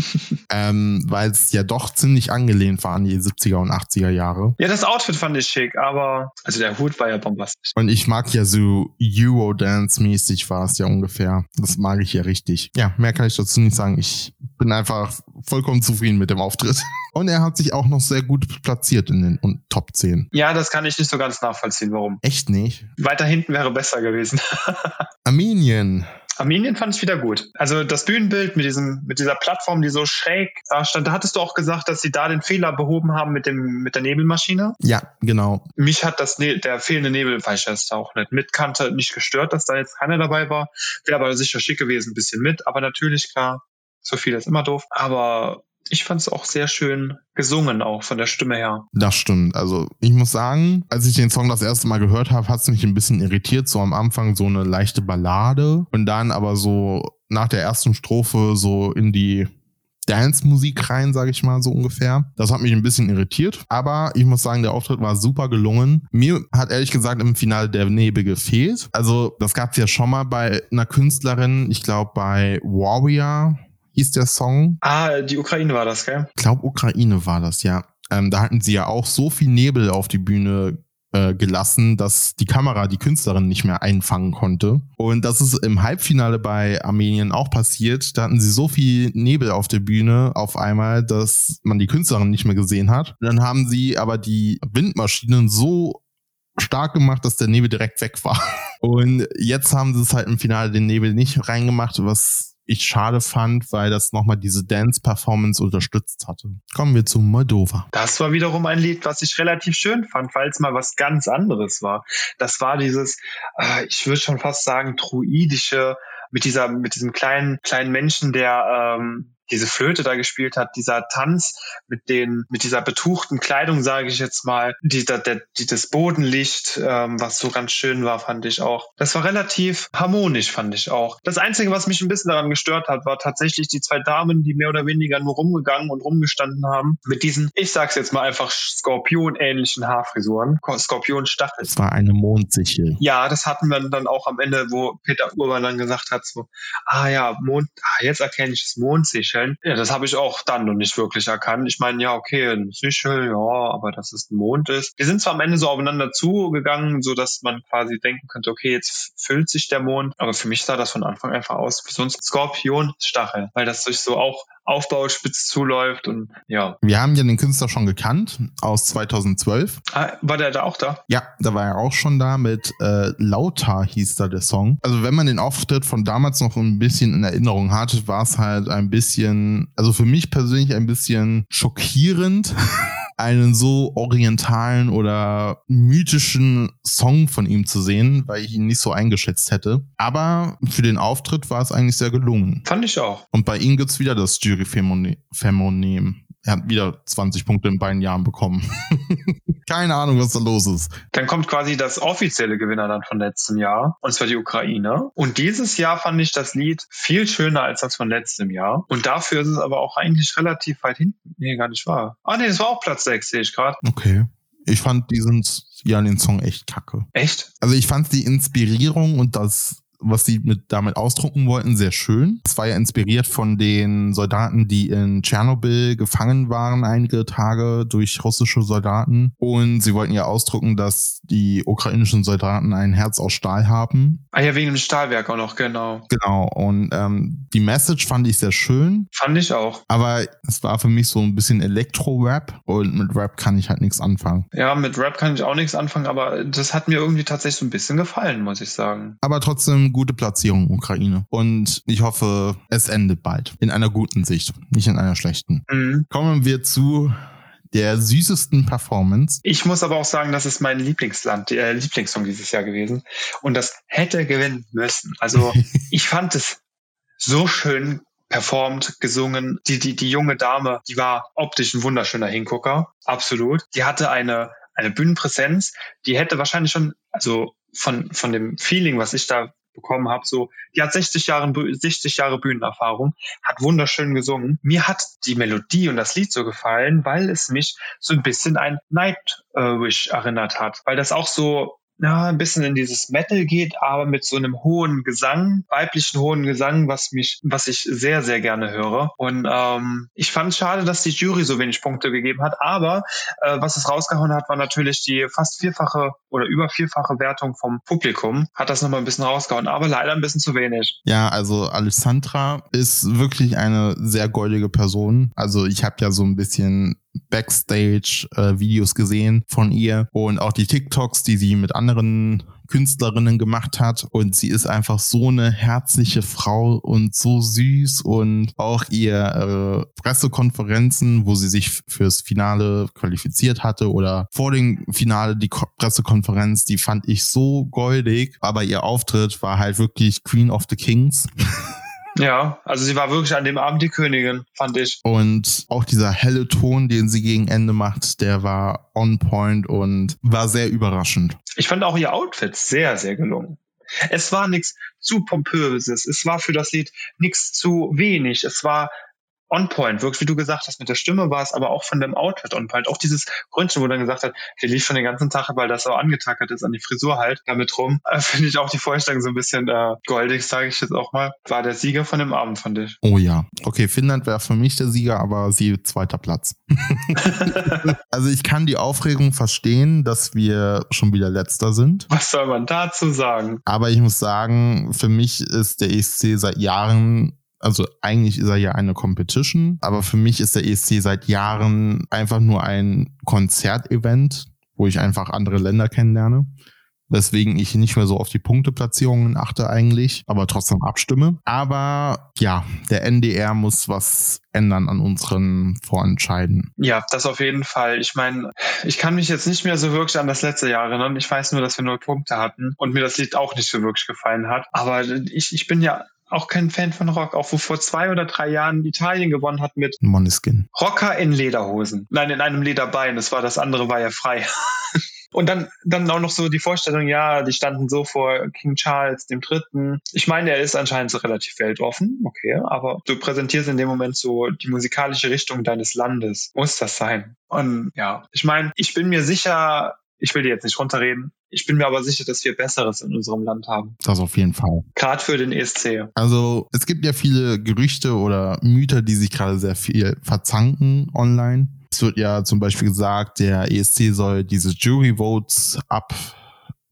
ähm, weil es ja doch ziemlich angelehnt war an die 70er und 80er Jahre. Ja, das Outfit fand ich schick, aber also der Hut war ja bombastisch. Und ich mag ja so Eurodance-mäßig war es ja ungefähr. Das mag ich ja richtig. Ja, mehr kann ich dazu nicht sagen. Ich bin einfach vollkommen zufrieden mit dem Auftritt. Und er hat sich auch noch sehr gut platziert in den Top 10. Ja, das kann ich nicht so ganz nachvollziehen, warum. Echt nicht? Weiter hinten wäre besser gewesen. Armenien. Armenien fand ich wieder gut. Also das Bühnenbild mit diesem, mit dieser Plattform, die so schräg da stand, da hattest du auch gesagt, dass sie da den Fehler behoben haben mit dem, mit der Nebelmaschine. Ja, genau. Mich hat das, ne der fehlende Nebel, weil ich das auch nicht mitkannte, nicht gestört, dass da jetzt keiner dabei war. Wäre aber sicher schick gewesen, ein bisschen mit. Aber natürlich, klar, so viel ist immer doof. Aber ich fand es auch sehr schön gesungen, auch von der Stimme her. Das stimmt. Also ich muss sagen, als ich den Song das erste Mal gehört habe, hat es mich ein bisschen irritiert. So am Anfang so eine leichte Ballade und dann aber so nach der ersten Strophe so in die Dance-Musik rein, sage ich mal so ungefähr. Das hat mich ein bisschen irritiert, aber ich muss sagen, der Auftritt war super gelungen. Mir hat ehrlich gesagt im Finale der Nebel gefehlt. Also das gab es ja schon mal bei einer Künstlerin, ich glaube bei Warrior hieß der Song. Ah, die Ukraine war das, gell? Ich glaube, Ukraine war das, ja. Ähm, da hatten sie ja auch so viel Nebel auf die Bühne äh, gelassen, dass die Kamera die Künstlerin nicht mehr einfangen konnte. Und das ist im Halbfinale bei Armenien auch passiert. Da hatten sie so viel Nebel auf der Bühne auf einmal, dass man die Künstlerin nicht mehr gesehen hat. Und dann haben sie aber die Windmaschinen so stark gemacht, dass der Nebel direkt weg war. Und jetzt haben sie es halt im Finale den Nebel nicht reingemacht, was ich schade fand, weil das nochmal diese Dance-Performance unterstützt hatte. Kommen wir zu Moldova. Das war wiederum ein Lied, was ich relativ schön fand, weil es mal was ganz anderes war. Das war dieses, äh, ich würde schon fast sagen, druidische, mit dieser, mit diesem kleinen, kleinen Menschen, der ähm, diese Flöte da gespielt hat, dieser Tanz mit den, mit dieser betuchten Kleidung, sage ich jetzt mal, die, der, die, das Bodenlicht, ähm, was so ganz schön war, fand ich auch. Das war relativ harmonisch, fand ich auch. Das Einzige, was mich ein bisschen daran gestört hat, war tatsächlich die zwei Damen, die mehr oder weniger nur rumgegangen und rumgestanden haben, mit diesen, ich sag's jetzt mal einfach, Skorpion-ähnlichen Haarfrisuren, Skorpionstachel. Es war eine Mondsichel. Ja, das hatten wir dann auch am Ende, wo Peter Urban dann gesagt hat, so, ah ja, Mond, ah, jetzt erkenne ich das Mondsichel Seychellen. Ja, das habe ich auch dann noch nicht wirklich erkannt. Ich meine, ja, okay, ein Seychellen, ja, aber dass es ein Mond ist. Wir sind zwar am Ende so aufeinander zugegangen, so dass man quasi denken könnte, okay, jetzt füllt sich der Mond, aber für mich sah das von Anfang einfach aus wie so ein Skorpionstachel, weil das sich so auch Aufbauspitz zuläuft und ja. Wir haben ja den Künstler schon gekannt aus 2012. Ah, war der da auch da? Ja, da war er auch schon da mit äh, Lauter hieß da der Song. Also wenn man den Auftritt von damals noch ein bisschen in Erinnerung hat, war es halt ein bisschen, also für mich persönlich ein bisschen schockierend. einen so orientalen oder mythischen Song von ihm zu sehen, weil ich ihn nicht so eingeschätzt hätte. Aber für den Auftritt war es eigentlich sehr gelungen. Fand ich auch. Und bei ihm gibt's wieder das Jury-Phänomen. Er hat wieder 20 Punkte in beiden Jahren bekommen. Keine Ahnung, was da los ist. Dann kommt quasi das offizielle Gewinner dann von letztem Jahr, und zwar die Ukraine. Und dieses Jahr fand ich das Lied viel schöner als das von letztem Jahr. Und dafür ist es aber auch eigentlich relativ weit hinten. Nee, gar nicht wahr. Ah, nee, das war auch Platz 6, sehe ich gerade. Okay. Ich fand diesen, ja, den Song echt kacke. Echt? Also ich fand die Inspirierung und das was sie mit, damit ausdrucken wollten, sehr schön. Es war ja inspiriert von den Soldaten, die in Tschernobyl gefangen waren einige Tage durch russische Soldaten. Und sie wollten ja ausdrucken, dass die ukrainischen Soldaten ein Herz aus Stahl haben. Ah ja, wegen dem Stahlwerk auch noch, genau. Genau. Und ähm, die Message fand ich sehr schön. Fand ich auch. Aber es war für mich so ein bisschen Elektro-Rap und mit Rap kann ich halt nichts anfangen. Ja, mit Rap kann ich auch nichts anfangen, aber das hat mir irgendwie tatsächlich so ein bisschen gefallen, muss ich sagen. Aber trotzdem gute Platzierung Ukraine. Und ich hoffe, es endet bald. In einer guten Sicht, nicht in einer schlechten. Mhm. Kommen wir zu der süßesten Performance. Ich muss aber auch sagen, das ist mein Lieblingsland, äh, Lieblingssong dieses Jahr gewesen. Und das hätte gewinnen müssen. Also ich fand es so schön performt, gesungen. Die, die, die junge Dame, die war optisch ein wunderschöner Hingucker. Absolut. Die hatte eine, eine Bühnenpräsenz, die hätte wahrscheinlich schon, also von, von dem Feeling, was ich da bekommen habe. So, die hat 60 Jahre, 60 Jahre Bühnenerfahrung, hat wunderschön gesungen. Mir hat die Melodie und das Lied so gefallen, weil es mich so ein bisschen ein Nightwish erinnert hat, weil das auch so ja, ein bisschen in dieses Metal geht, aber mit so einem hohen Gesang, weiblichen hohen Gesang, was mich, was ich sehr, sehr gerne höre. Und ähm, ich fand es schade, dass die Jury so wenig Punkte gegeben hat, aber äh, was es rausgehauen hat, war natürlich die fast vierfache oder über vierfache Wertung vom Publikum. Hat das nochmal ein bisschen rausgehauen, aber leider ein bisschen zu wenig. Ja, also Alessandra ist wirklich eine sehr goldige Person. Also ich habe ja so ein bisschen Backstage-Videos äh, gesehen von ihr und auch die TikToks, die sie mit anderen Künstlerinnen gemacht hat. Und sie ist einfach so eine herzliche Frau und so süß und auch ihr äh, Pressekonferenzen, wo sie sich fürs Finale qualifiziert hatte oder vor dem Finale die Ko Pressekonferenz, die fand ich so goldig. Aber ihr Auftritt war halt wirklich Queen of the Kings. Ja, also sie war wirklich an dem Abend die Königin, fand ich. Und auch dieser helle Ton, den sie gegen Ende macht, der war on point und war sehr überraschend. Ich fand auch ihr Outfit sehr, sehr gelungen. Es war nichts zu pompöses. Es war für das Lied nichts zu wenig. Es war on point, wirklich, wie du gesagt hast, mit der Stimme war es aber auch von dem Outfit on point. Auch dieses Gründchen, wo dann gesagt hat, der lief schon den ganzen Tag, weil das auch angetackert ist an die Frisur halt, damit rum. Äh, Finde ich auch die Vorstellung so ein bisschen äh, goldig, sage ich jetzt auch mal. War der Sieger von dem Abend, fand ich. Oh ja. Okay, Finnland wäre für mich der Sieger, aber sie zweiter Platz. also ich kann die Aufregung verstehen, dass wir schon wieder letzter sind. Was soll man dazu sagen? Aber ich muss sagen, für mich ist der ESC seit Jahren also eigentlich ist er ja eine Competition, aber für mich ist der ESC seit Jahren einfach nur ein Konzertevent, wo ich einfach andere Länder kennenlerne. Weswegen ich nicht mehr so auf die Punkteplatzierungen achte eigentlich, aber trotzdem abstimme. Aber ja, der NDR muss was ändern an unseren Vorentscheiden. Ja, das auf jeden Fall. Ich meine, ich kann mich jetzt nicht mehr so wirklich an das letzte Jahr erinnern. Ich weiß nur, dass wir null Punkte hatten und mir das Lied auch nicht so wirklich gefallen hat. Aber ich, ich bin ja auch kein Fan von Rock, auch wo vor zwei oder drei Jahren Italien gewonnen hat mit Moneskin. Rocker in Lederhosen. Nein, in einem Lederbein. Das war das andere war ja frei. Und dann, dann auch noch so die Vorstellung, ja, die standen so vor King Charles dem Dritten. Ich meine, er ist anscheinend so relativ weltoffen, okay, aber du präsentierst in dem Moment so die musikalische Richtung deines Landes. Muss das sein? Und ja, ich meine, ich bin mir sicher, ich will dir jetzt nicht runterreden. Ich bin mir aber sicher, dass wir Besseres in unserem Land haben. Das auf jeden Fall. Gerade für den ESC. Also es gibt ja viele Gerüchte oder Myther, die sich gerade sehr viel verzanken online. Es wird ja zum Beispiel gesagt, der ESC soll diese Jury Votes ab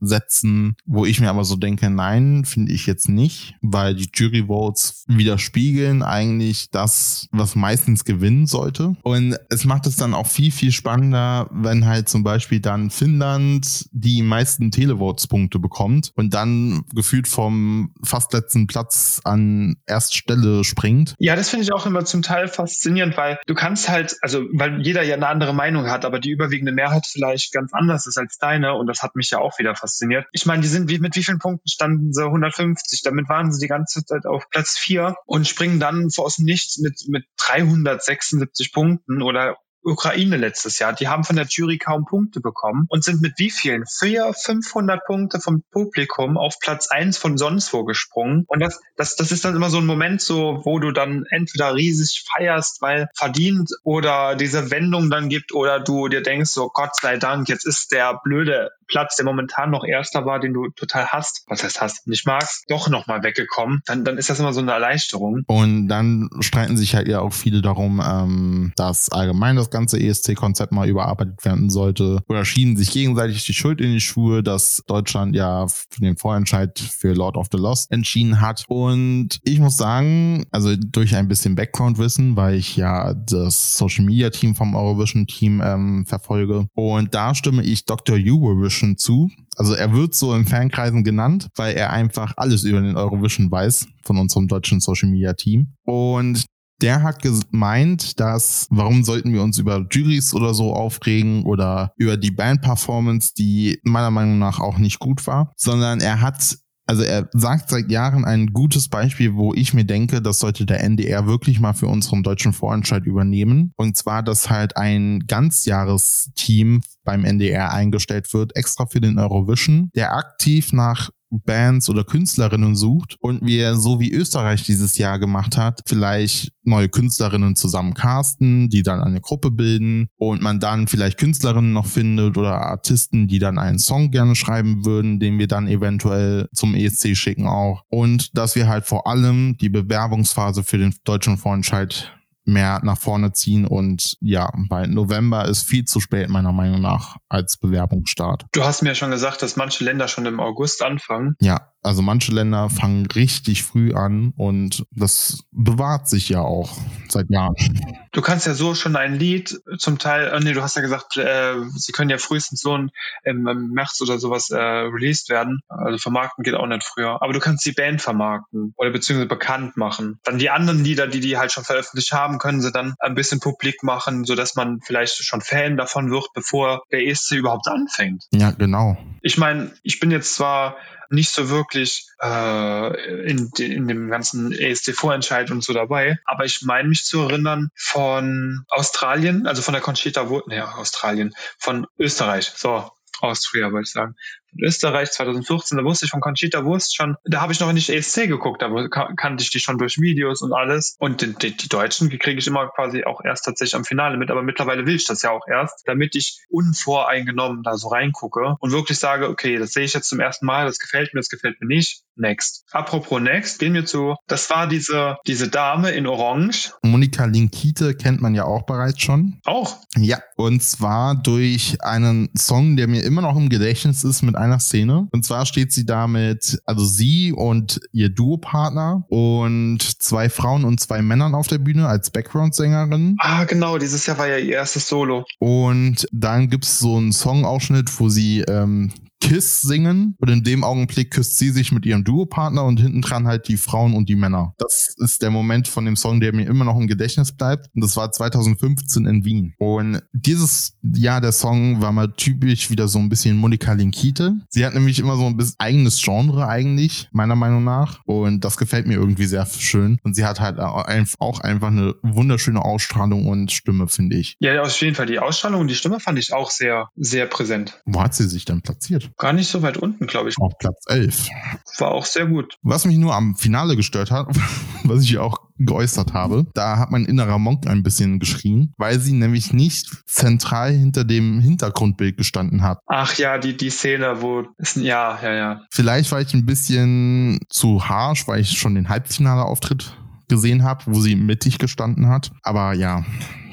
setzen, wo ich mir aber so denke, nein, finde ich jetzt nicht, weil die Jury Votes widerspiegeln eigentlich das, was meistens gewinnen sollte. Und es macht es dann auch viel, viel spannender, wenn halt zum Beispiel dann Finnland die meisten Televotes-Punkte bekommt und dann gefühlt vom fast letzten Platz an Erststelle springt. Ja, das finde ich auch immer zum Teil faszinierend, weil du kannst halt, also weil jeder ja eine andere Meinung hat, aber die überwiegende Mehrheit vielleicht ganz anders ist als deine und das hat mich ja auch wieder fasziniert fasziniert. Ich meine, die sind wie, mit wie vielen Punkten standen sie? 150. Damit waren sie die ganze Zeit auf Platz 4 und springen dann aus dem Nichts mit, mit 376 Punkten oder Ukraine letztes Jahr. Die haben von der Jury kaum Punkte bekommen und sind mit wie vielen? Vier, 500 Punkte vom Publikum auf Platz eins von sonst wo gesprungen. Und das, das, das ist dann immer so ein Moment so, wo du dann entweder riesig feierst, weil verdient oder diese Wendung dann gibt oder du dir denkst, so Gott sei Dank, jetzt ist der blöde Platz, der momentan noch Erster war, den du total hast, was heißt hast, nicht magst, doch nochmal weggekommen, dann, dann ist das immer so eine Erleichterung. Und dann streiten sich halt ja auch viele darum, ähm, dass allgemein das ganze ESC-Konzept mal überarbeitet werden sollte oder schienen sich gegenseitig die Schuld in die Schuhe, dass Deutschland ja für den Vorentscheid für Lord of the Lost entschieden hat. Und ich muss sagen, also durch ein bisschen Background-Wissen, weil ich ja das Social-Media-Team vom Eurovision-Team ähm, verfolge und da stimme ich Dr. Eurovision zu. Also er wird so in Fankreisen genannt, weil er einfach alles über den Eurovision weiß von unserem deutschen Social Media Team. Und der hat gemeint, dass warum sollten wir uns über Juries oder so aufregen oder über die Band-Performance, die meiner Meinung nach auch nicht gut war, sondern er hat also er sagt seit Jahren ein gutes Beispiel, wo ich mir denke, das sollte der NDR wirklich mal für unseren deutschen Vorentscheid übernehmen. Und zwar, dass halt ein Ganzjahresteam beim NDR eingestellt wird, extra für den Eurovision, der aktiv nach Bands oder Künstlerinnen sucht und wir, so wie Österreich dieses Jahr gemacht hat, vielleicht neue Künstlerinnen zusammen casten, die dann eine Gruppe bilden und man dann vielleicht Künstlerinnen noch findet oder Artisten, die dann einen Song gerne schreiben würden, den wir dann eventuell zum ESC schicken auch. Und dass wir halt vor allem die Bewerbungsphase für den deutschen Vorentscheid mehr nach vorne ziehen und ja, weil November ist viel zu spät meiner Meinung nach als Bewerbungsstart. Du hast mir ja schon gesagt, dass manche Länder schon im August anfangen. Ja, also manche Länder fangen richtig früh an und das bewahrt sich ja auch seit Jahren. Du kannst ja so schon ein Lied zum Teil, äh, nee, du hast ja gesagt, äh, sie können ja frühestens so im, im März oder sowas äh, released werden. Also vermarkten geht auch nicht früher. Aber du kannst die Band vermarkten oder beziehungsweise bekannt machen. Dann die anderen Lieder, die die halt schon veröffentlicht haben, können sie dann ein bisschen publik machen, sodass man vielleicht schon Fan davon wird, bevor der ESC überhaupt anfängt. Ja, genau. Ich meine, ich bin jetzt zwar nicht so wirklich äh, in, in dem ganzen ESC-Vorentscheid und so dabei. Aber ich meine mich zu erinnern von Australien, also von der Conchita Wurst, nee, Australien, von Österreich. So, Austria, wollte ich sagen in Österreich 2014, da wusste ich von Conchita Wurst schon, da habe ich noch nicht ESC geguckt, da kannte ich die schon durch Videos und alles. Und die, die, die Deutschen, die kriege ich immer quasi auch erst tatsächlich am Finale mit, aber mittlerweile will ich das ja auch erst, damit ich unvoreingenommen da so reingucke und wirklich sage, okay, das sehe ich jetzt zum ersten Mal, das gefällt mir, das gefällt mir nicht. Next. Apropos Next, gehen wir zu, das war diese, diese Dame in Orange. Monika Linkite kennt man ja auch bereits schon. Auch? Ja, und zwar durch einen Song, der mir immer noch im Gedächtnis ist mit einer Szene. Und zwar steht sie da mit, also sie und ihr Duopartner und zwei Frauen und zwei Männern auf der Bühne als Background-Sängerin. Ah, genau, dieses Jahr war ja ihr erstes Solo. Und dann gibt es so einen Songausschnitt, wo sie ähm, Kiss singen und in dem Augenblick küsst sie sich mit ihrem Duopartner und hinten dran halt die Frauen und die Männer. Das ist der Moment von dem Song, der mir immer noch im Gedächtnis bleibt. Und das war 2015 in Wien. Und dieses Jahr der Song war mal typisch wieder so ein bisschen Monika Linkite. Sie hat nämlich immer so ein bisschen eigenes Genre eigentlich, meiner Meinung nach. Und das gefällt mir irgendwie sehr schön. Und sie hat halt auch einfach eine wunderschöne Ausstrahlung und Stimme, finde ich. Ja, auf jeden Fall. Die Ausstrahlung und die Stimme fand ich auch sehr, sehr präsent. Wo hat sie sich denn platziert? Gar nicht so weit unten, glaube ich. Auf Platz 11. War auch sehr gut. Was mich nur am Finale gestört hat, was ich auch geäußert habe, da hat mein innerer Monk ein bisschen geschrien, weil sie nämlich nicht zentral hinter dem Hintergrundbild gestanden hat. Ach ja, die, die Szene, wo es, ja, ja, ja. Vielleicht war ich ein bisschen zu harsh, weil ich schon den Halbfinale-Auftritt gesehen habe, wo sie mittig gestanden hat. Aber ja,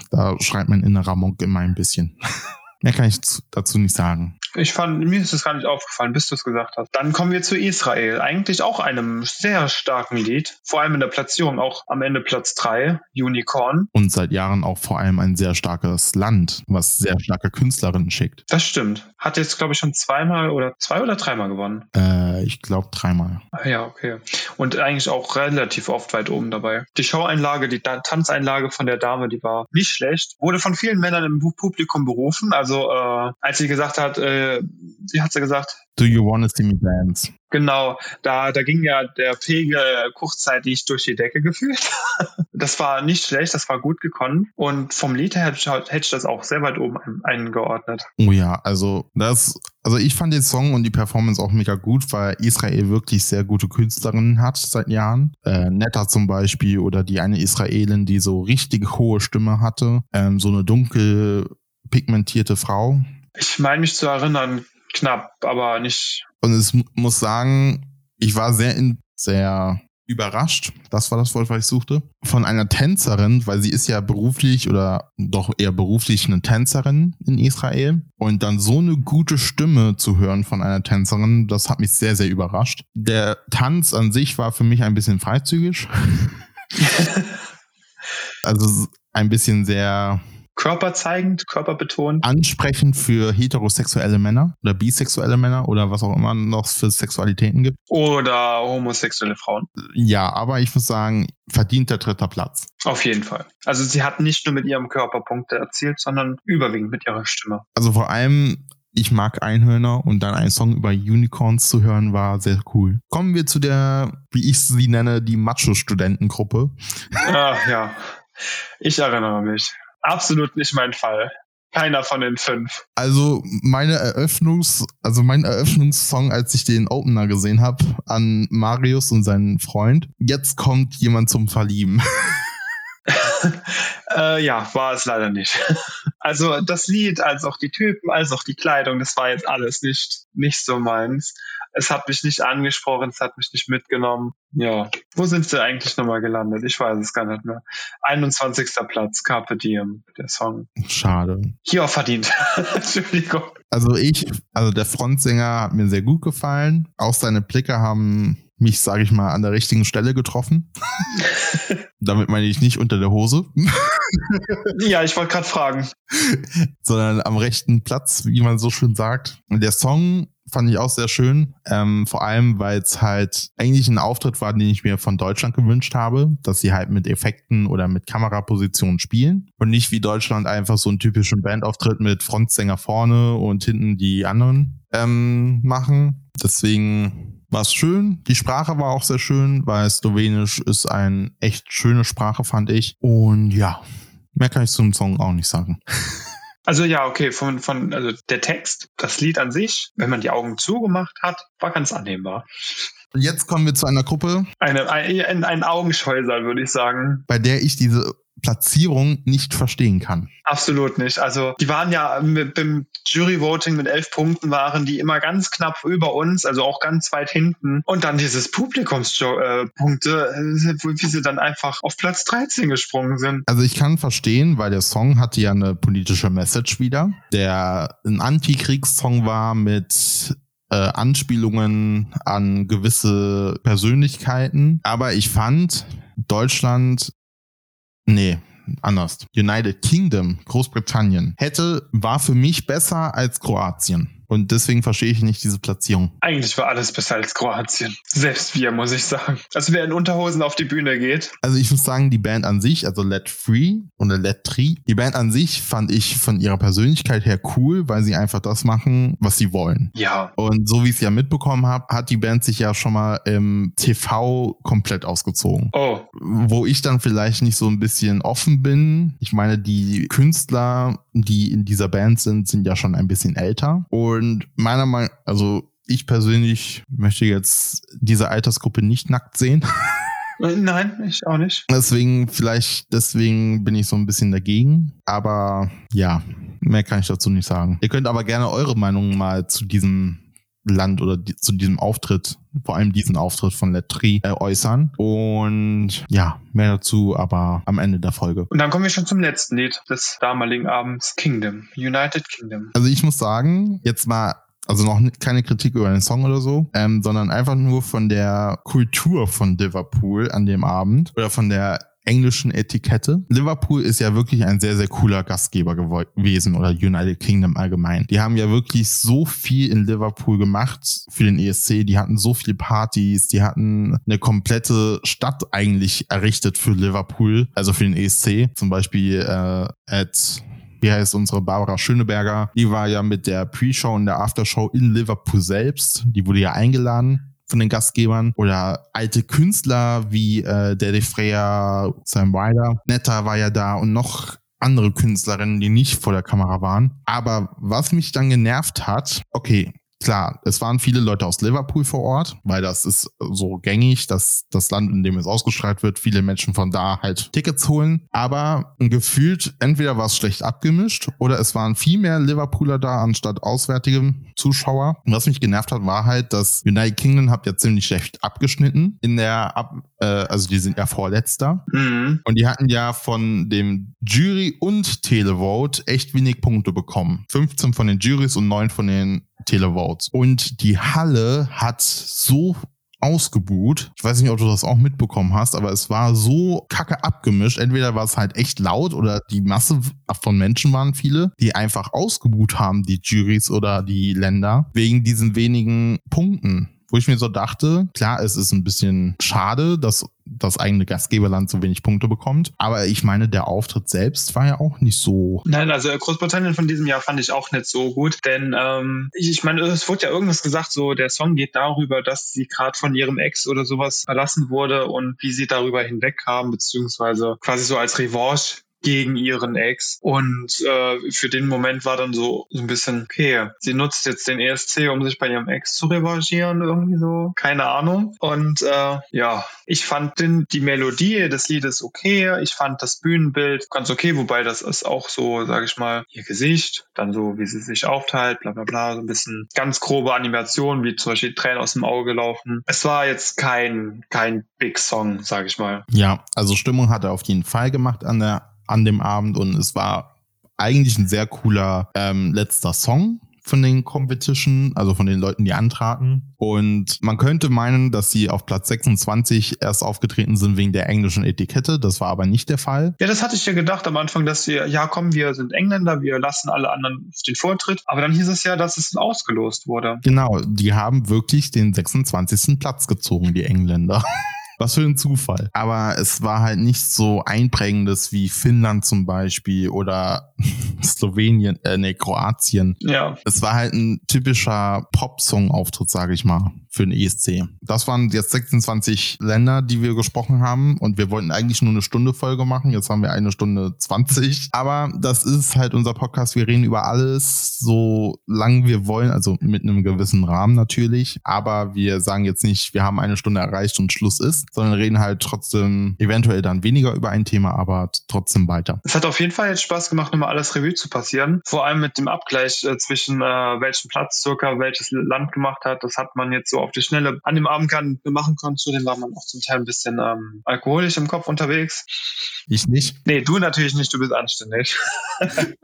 da schreit mein innerer Monk immer ein bisschen. Mehr kann ich dazu nicht sagen. Ich fand, mir ist es gar nicht aufgefallen, bis du es gesagt hast. Dann kommen wir zu Israel. Eigentlich auch einem sehr starken Lied. Vor allem in der Platzierung auch am Ende Platz 3, Unicorn. Und seit Jahren auch vor allem ein sehr starkes Land, was sehr starke Künstlerinnen schickt. Das stimmt. Hat jetzt, glaube ich, schon zweimal oder zwei oder dreimal gewonnen. Äh, ich glaube dreimal. Ah, ja, okay. Und eigentlich auch relativ oft weit oben dabei. Die Showeinlage, die Tanzeinlage von der Dame, die war nicht schlecht. Wurde von vielen Männern im Publikum berufen. Also äh, als sie gesagt hat, äh, äh, wie hat sie gesagt? Do you wanna see me dance? Genau, da, da ging ja der Pegel kurzzeitig durch die Decke gefühlt. das war nicht schlecht, das war gut gekonnt. Und vom Lied her hätte ich das auch sehr weit oben eingeordnet. Oh ja, also das, also ich fand den Song und die Performance auch mega gut, weil Israel wirklich sehr gute Künstlerinnen hat seit Jahren. Äh, Netta zum Beispiel oder die eine Israelin, die so richtig hohe Stimme hatte. Ähm, so eine dunkel pigmentierte Frau. Ich meine mich zu erinnern, knapp, aber nicht. Und es muss sagen, ich war sehr, in, sehr überrascht, das war das Wort, was ich suchte, von einer Tänzerin, weil sie ist ja beruflich oder doch eher beruflich eine Tänzerin in Israel. Und dann so eine gute Stimme zu hören von einer Tänzerin, das hat mich sehr, sehr überrascht. Der Tanz an sich war für mich ein bisschen freizügig. also ein bisschen sehr körperzeigend, körperbetont. Ansprechend für heterosexuelle Männer oder bisexuelle Männer oder was auch immer noch für Sexualitäten gibt. Oder homosexuelle Frauen. Ja, aber ich muss sagen, verdient der dritter Platz. Auf jeden Fall. Also sie hat nicht nur mit ihrem Körper Punkte erzielt, sondern überwiegend mit ihrer Stimme. Also vor allem ich mag Einhörner und dann einen Song über Unicorns zu hören war sehr cool. Kommen wir zu der, wie ich sie nenne, die Macho-Studentengruppe. Ach ja, ich erinnere mich absolut nicht mein Fall. Keiner von den fünf. Also meine Eröffnungs, also mein Eröffnungssong, als ich den Opener gesehen habe, an Marius und seinen Freund. Jetzt kommt jemand zum Verlieben. äh, ja, war es leider nicht. also das Lied, als auch die Typen, als auch die Kleidung, das war jetzt alles nicht, nicht so meins. Es hat mich nicht angesprochen, es hat mich nicht mitgenommen. Ja, wo sind sie eigentlich nochmal gelandet? Ich weiß es gar nicht mehr. 21. Platz, Carpe Diem, der Song. Schade. Hier auch verdient. Entschuldigung. Also ich, also der Frontsänger hat mir sehr gut gefallen. Auch seine Blicke haben mich, sage ich mal, an der richtigen Stelle getroffen. Damit meine ich nicht unter der Hose. ja, ich wollte gerade fragen. Sondern am rechten Platz, wie man so schön sagt. Der Song fand ich auch sehr schön. Ähm, vor allem, weil es halt eigentlich ein Auftritt war, den ich mir von Deutschland gewünscht habe, dass sie halt mit Effekten oder mit Kamerapositionen spielen und nicht wie Deutschland einfach so einen typischen Bandauftritt mit Frontsänger vorne und hinten die anderen ähm, machen. Deswegen war es schön. Die Sprache war auch sehr schön, weil Slowenisch ist eine echt schöne Sprache, fand ich. Und ja, mehr kann ich zum Song auch nicht sagen. Also ja, okay, von, von also der Text, das Lied an sich, wenn man die Augen zugemacht hat, war ganz annehmbar. Und jetzt kommen wir zu einer Gruppe. Eine, ein, ein Augenscheusal, würde ich sagen. Bei der ich diese Platzierung nicht verstehen kann. Absolut nicht. Also die waren ja mit, beim Jury-Voting mit elf Punkten waren die immer ganz knapp über uns, also auch ganz weit hinten. Und dann dieses Publikumspunkte, äh, wie sie dann einfach auf Platz 13 gesprungen sind. Also ich kann verstehen, weil der Song hatte ja eine politische Message wieder, der ein Antikriegssong war mit äh, Anspielungen an gewisse Persönlichkeiten. Aber ich fand, Deutschland Nee, anders. United Kingdom, Großbritannien, hätte, war für mich besser als Kroatien. Und deswegen verstehe ich nicht diese Platzierung. Eigentlich war alles besser als Kroatien. Selbst wir, muss ich sagen. Also wer in Unterhosen auf die Bühne geht. Also ich muss sagen, die Band an sich, also Let Free oder Let Tree, die Band an sich fand ich von ihrer Persönlichkeit her cool, weil sie einfach das machen, was sie wollen. Ja. Und so wie ich es ja mitbekommen habe, hat die Band sich ja schon mal im TV komplett ausgezogen. Oh. Wo ich dann vielleicht nicht so ein bisschen offen bin. Ich meine, die Künstler, die in dieser Band sind, sind ja schon ein bisschen älter. Und und meiner Meinung, also ich persönlich möchte jetzt diese Altersgruppe nicht nackt sehen. Nein, ich auch nicht. Deswegen, vielleicht, deswegen bin ich so ein bisschen dagegen. Aber ja, mehr kann ich dazu nicht sagen. Ihr könnt aber gerne eure Meinung mal zu diesem Land oder die, zu diesem Auftritt, vor allem diesen Auftritt von Letri äh, äußern. Und ja, mehr dazu aber am Ende der Folge. Und dann kommen wir schon zum letzten Lied des damaligen Abends, Kingdom, United Kingdom. Also ich muss sagen, jetzt mal also noch keine Kritik über den Song oder so, ähm, sondern einfach nur von der Kultur von Liverpool an dem Abend oder von der englischen Etikette. Liverpool ist ja wirklich ein sehr, sehr cooler Gastgeber gewesen oder United Kingdom allgemein. Die haben ja wirklich so viel in Liverpool gemacht für den ESC. Die hatten so viele Partys, die hatten eine komplette Stadt eigentlich errichtet für Liverpool, also für den ESC. Zum Beispiel äh, at wie heißt unsere Barbara Schöneberger, die war ja mit der Pre-Show und der Aftershow in Liverpool selbst. Die wurde ja eingeladen von den Gastgebern oder alte Künstler wie äh, Daddy Freya, Sam Ryder. Netta war ja da und noch andere Künstlerinnen, die nicht vor der Kamera waren. Aber was mich dann genervt hat, okay, Klar, es waren viele Leute aus Liverpool vor Ort, weil das ist so gängig, dass das Land, in dem es ausgestrahlt wird, viele Menschen von da halt Tickets holen. Aber gefühlt, entweder war es schlecht abgemischt oder es waren viel mehr Liverpooler da anstatt auswärtige Zuschauer. Und was mich genervt hat, war halt, dass United Kingdom hat ja ziemlich schlecht abgeschnitten in der, Ab äh, also die sind ja vorletzter. Mhm. Und die hatten ja von dem Jury und Televote echt wenig Punkte bekommen. 15 von den Juries und 9 von den Televotes. Und die Halle hat so ausgebuht. Ich weiß nicht, ob du das auch mitbekommen hast, aber es war so kacke abgemischt. Entweder war es halt echt laut oder die Masse von Menschen waren viele, die einfach ausgebuht haben, die Juries oder die Länder, wegen diesen wenigen Punkten wo ich mir so dachte, klar, es ist ein bisschen schade, dass das eigene Gastgeberland so wenig Punkte bekommt. Aber ich meine, der Auftritt selbst war ja auch nicht so. Nein, also Großbritannien von diesem Jahr fand ich auch nicht so gut, denn ähm, ich, ich meine, es wurde ja irgendwas gesagt, so der Song geht darüber, dass sie gerade von ihrem Ex oder sowas verlassen wurde und wie sie darüber hinwegkam, beziehungsweise quasi so als Revanche gegen ihren Ex. Und äh, für den Moment war dann so, so ein bisschen, okay, sie nutzt jetzt den ESC, um sich bei ihrem Ex zu revanchieren, irgendwie so. Keine Ahnung. Und äh, ja, ich fand den, die Melodie des Liedes okay. Ich fand das Bühnenbild ganz okay, wobei das ist auch so, sage ich mal, ihr Gesicht, dann so, wie sie sich aufteilt, bla bla bla, so ein bisschen ganz grobe Animation, wie zum Beispiel Tränen aus dem Auge laufen. Es war jetzt kein, kein Big Song, sage ich mal. Ja, also Stimmung hat er auf jeden Fall gemacht an der an dem Abend und es war eigentlich ein sehr cooler ähm, letzter Song von den Competition, also von den Leuten, die antraten. Und man könnte meinen, dass sie auf Platz 26 erst aufgetreten sind wegen der englischen Etikette. Das war aber nicht der Fall. Ja, das hatte ich ja gedacht am Anfang, dass wir, ja komm, wir sind Engländer, wir lassen alle anderen den Vortritt. Aber dann hieß es ja, dass es ausgelost wurde. Genau, die haben wirklich den 26. Platz gezogen, die Engländer. Was für ein Zufall. Aber es war halt nicht so einprägendes wie Finnland zum Beispiel oder Slowenien, äh, nee, Kroatien. Ja. Es war halt ein typischer Pop-Song-Auftritt, sage ich mal, für den ESC. Das waren jetzt 26 Länder, die wir gesprochen haben und wir wollten eigentlich nur eine Stunde Folge machen. Jetzt haben wir eine Stunde 20. Aber das ist halt unser Podcast. Wir reden über alles so lang wir wollen, also mit einem gewissen Rahmen natürlich. Aber wir sagen jetzt nicht, wir haben eine Stunde erreicht und Schluss ist sondern reden halt trotzdem eventuell dann weniger über ein Thema, aber trotzdem weiter. Es hat auf jeden Fall jetzt Spaß gemacht, nochmal alles Revue zu passieren. Vor allem mit dem Abgleich äh, zwischen äh, welchen Platz circa welches Land gemacht hat. Das hat man jetzt so auf die Schnelle an dem Abend kann, machen können. Zudem war man auch zum Teil ein bisschen ähm, alkoholisch im Kopf unterwegs. Ich nicht. Nee, du natürlich nicht, du bist anständig.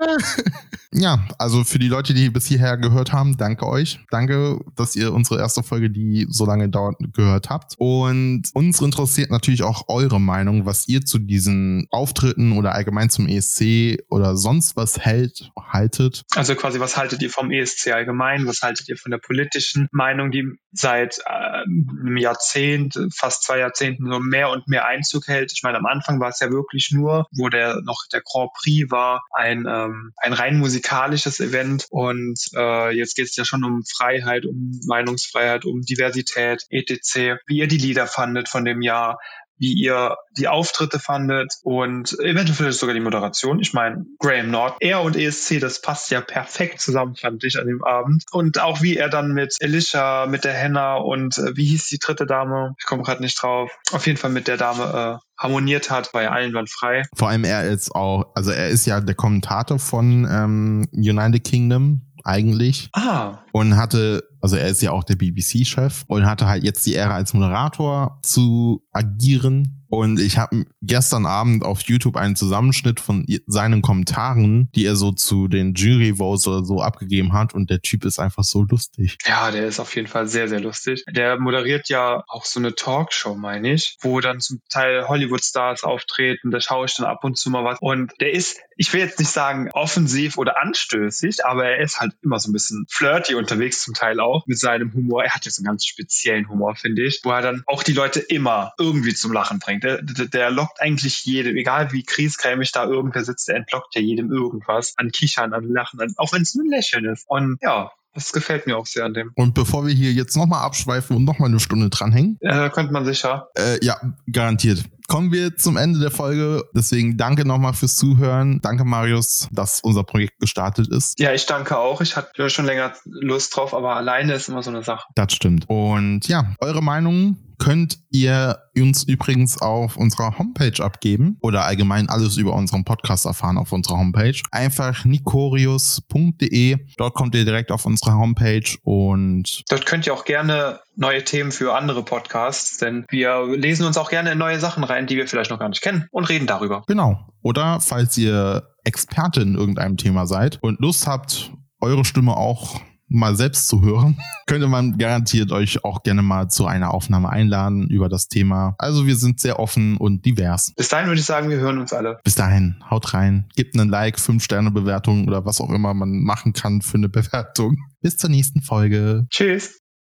ja, also für die Leute, die bis hierher gehört haben, danke euch. Danke, dass ihr unsere erste Folge, die so lange dauert, gehört habt. Und uns interessiert natürlich auch eure Meinung, was ihr zu diesen Auftritten oder allgemein zum ESC oder sonst was hält, haltet. Also quasi, was haltet ihr vom ESC allgemein? Was haltet ihr von der politischen Meinung, die seit äh, einem Jahrzehnt, fast zwei Jahrzehnten so mehr und mehr Einzug hält? Ich meine, am Anfang war es ja wirklich wirklich nur, wo der noch der Grand Prix war, ein, ähm, ein rein musikalisches Event. Und äh, jetzt geht es ja schon um Freiheit, um Meinungsfreiheit, um Diversität, etc. Wie ihr die Lieder fandet von dem Jahr, wie ihr die Auftritte fandet und eventuell sogar die Moderation. Ich meine, Graham Norton, er und ESC, das passt ja perfekt zusammen, fand ich an dem Abend. Und auch wie er dann mit Elisha, mit der Henna und äh, wie hieß die dritte Dame? Ich komme gerade nicht drauf. Auf jeden Fall mit der Dame äh, harmoniert hat, war ja einwandfrei. Vor allem er ist auch, also er ist ja der Kommentator von ähm, United Kingdom eigentlich. Ah. Und hatte, also er ist ja auch der BBC-Chef und hatte halt jetzt die Ehre als Moderator zu agieren und ich habe gestern Abend auf YouTube einen Zusammenschnitt von seinen Kommentaren, die er so zu den Jury Votes oder so abgegeben hat. Und der Typ ist einfach so lustig. Ja, der ist auf jeden Fall sehr, sehr lustig. Der moderiert ja auch so eine Talkshow, meine ich, wo dann zum Teil Hollywood-Stars auftreten. Da schaue ich dann ab und zu mal was. Und der ist, ich will jetzt nicht sagen offensiv oder anstößig, aber er ist halt immer so ein bisschen flirty unterwegs zum Teil auch mit seinem Humor. Er hat ja so einen ganz speziellen Humor, finde ich, wo er dann auch die Leute immer irgendwie zum Lachen bringt. Der, der, der lockt eigentlich jedem, egal wie kriesgrämig da irgendwer sitzt, der entlockt ja jedem irgendwas an Kichern, an Lachen, an, auch wenn es nur ein Lächeln ist. Und ja, das gefällt mir auch sehr an dem. Und bevor wir hier jetzt nochmal abschweifen und nochmal eine Stunde dranhängen. Äh, könnte man sicher. Äh, ja, garantiert. Kommen wir zum Ende der Folge. Deswegen danke nochmal fürs Zuhören. Danke, Marius, dass unser Projekt gestartet ist. Ja, ich danke auch. Ich hatte schon länger Lust drauf, aber alleine ist immer so eine Sache. Das stimmt. Und ja, eure Meinung könnt ihr uns übrigens auf unserer Homepage abgeben oder allgemein alles über unseren Podcast erfahren auf unserer Homepage. Einfach nikorius.de. Dort kommt ihr direkt auf unsere Homepage und dort könnt ihr auch gerne neue Themen für andere Podcasts, denn wir lesen uns auch gerne in neue Sachen rein, die wir vielleicht noch gar nicht kennen und reden darüber. Genau. Oder falls ihr Experte in irgendeinem Thema seid und Lust habt, eure Stimme auch mal selbst zu hören, könnte man garantiert euch auch gerne mal zu einer Aufnahme einladen über das Thema. Also wir sind sehr offen und divers. Bis dahin würde ich sagen, wir hören uns alle. Bis dahin, haut rein, gebt einen Like, 5-Sterne-Bewertung oder was auch immer man machen kann für eine Bewertung. Bis zur nächsten Folge. Tschüss.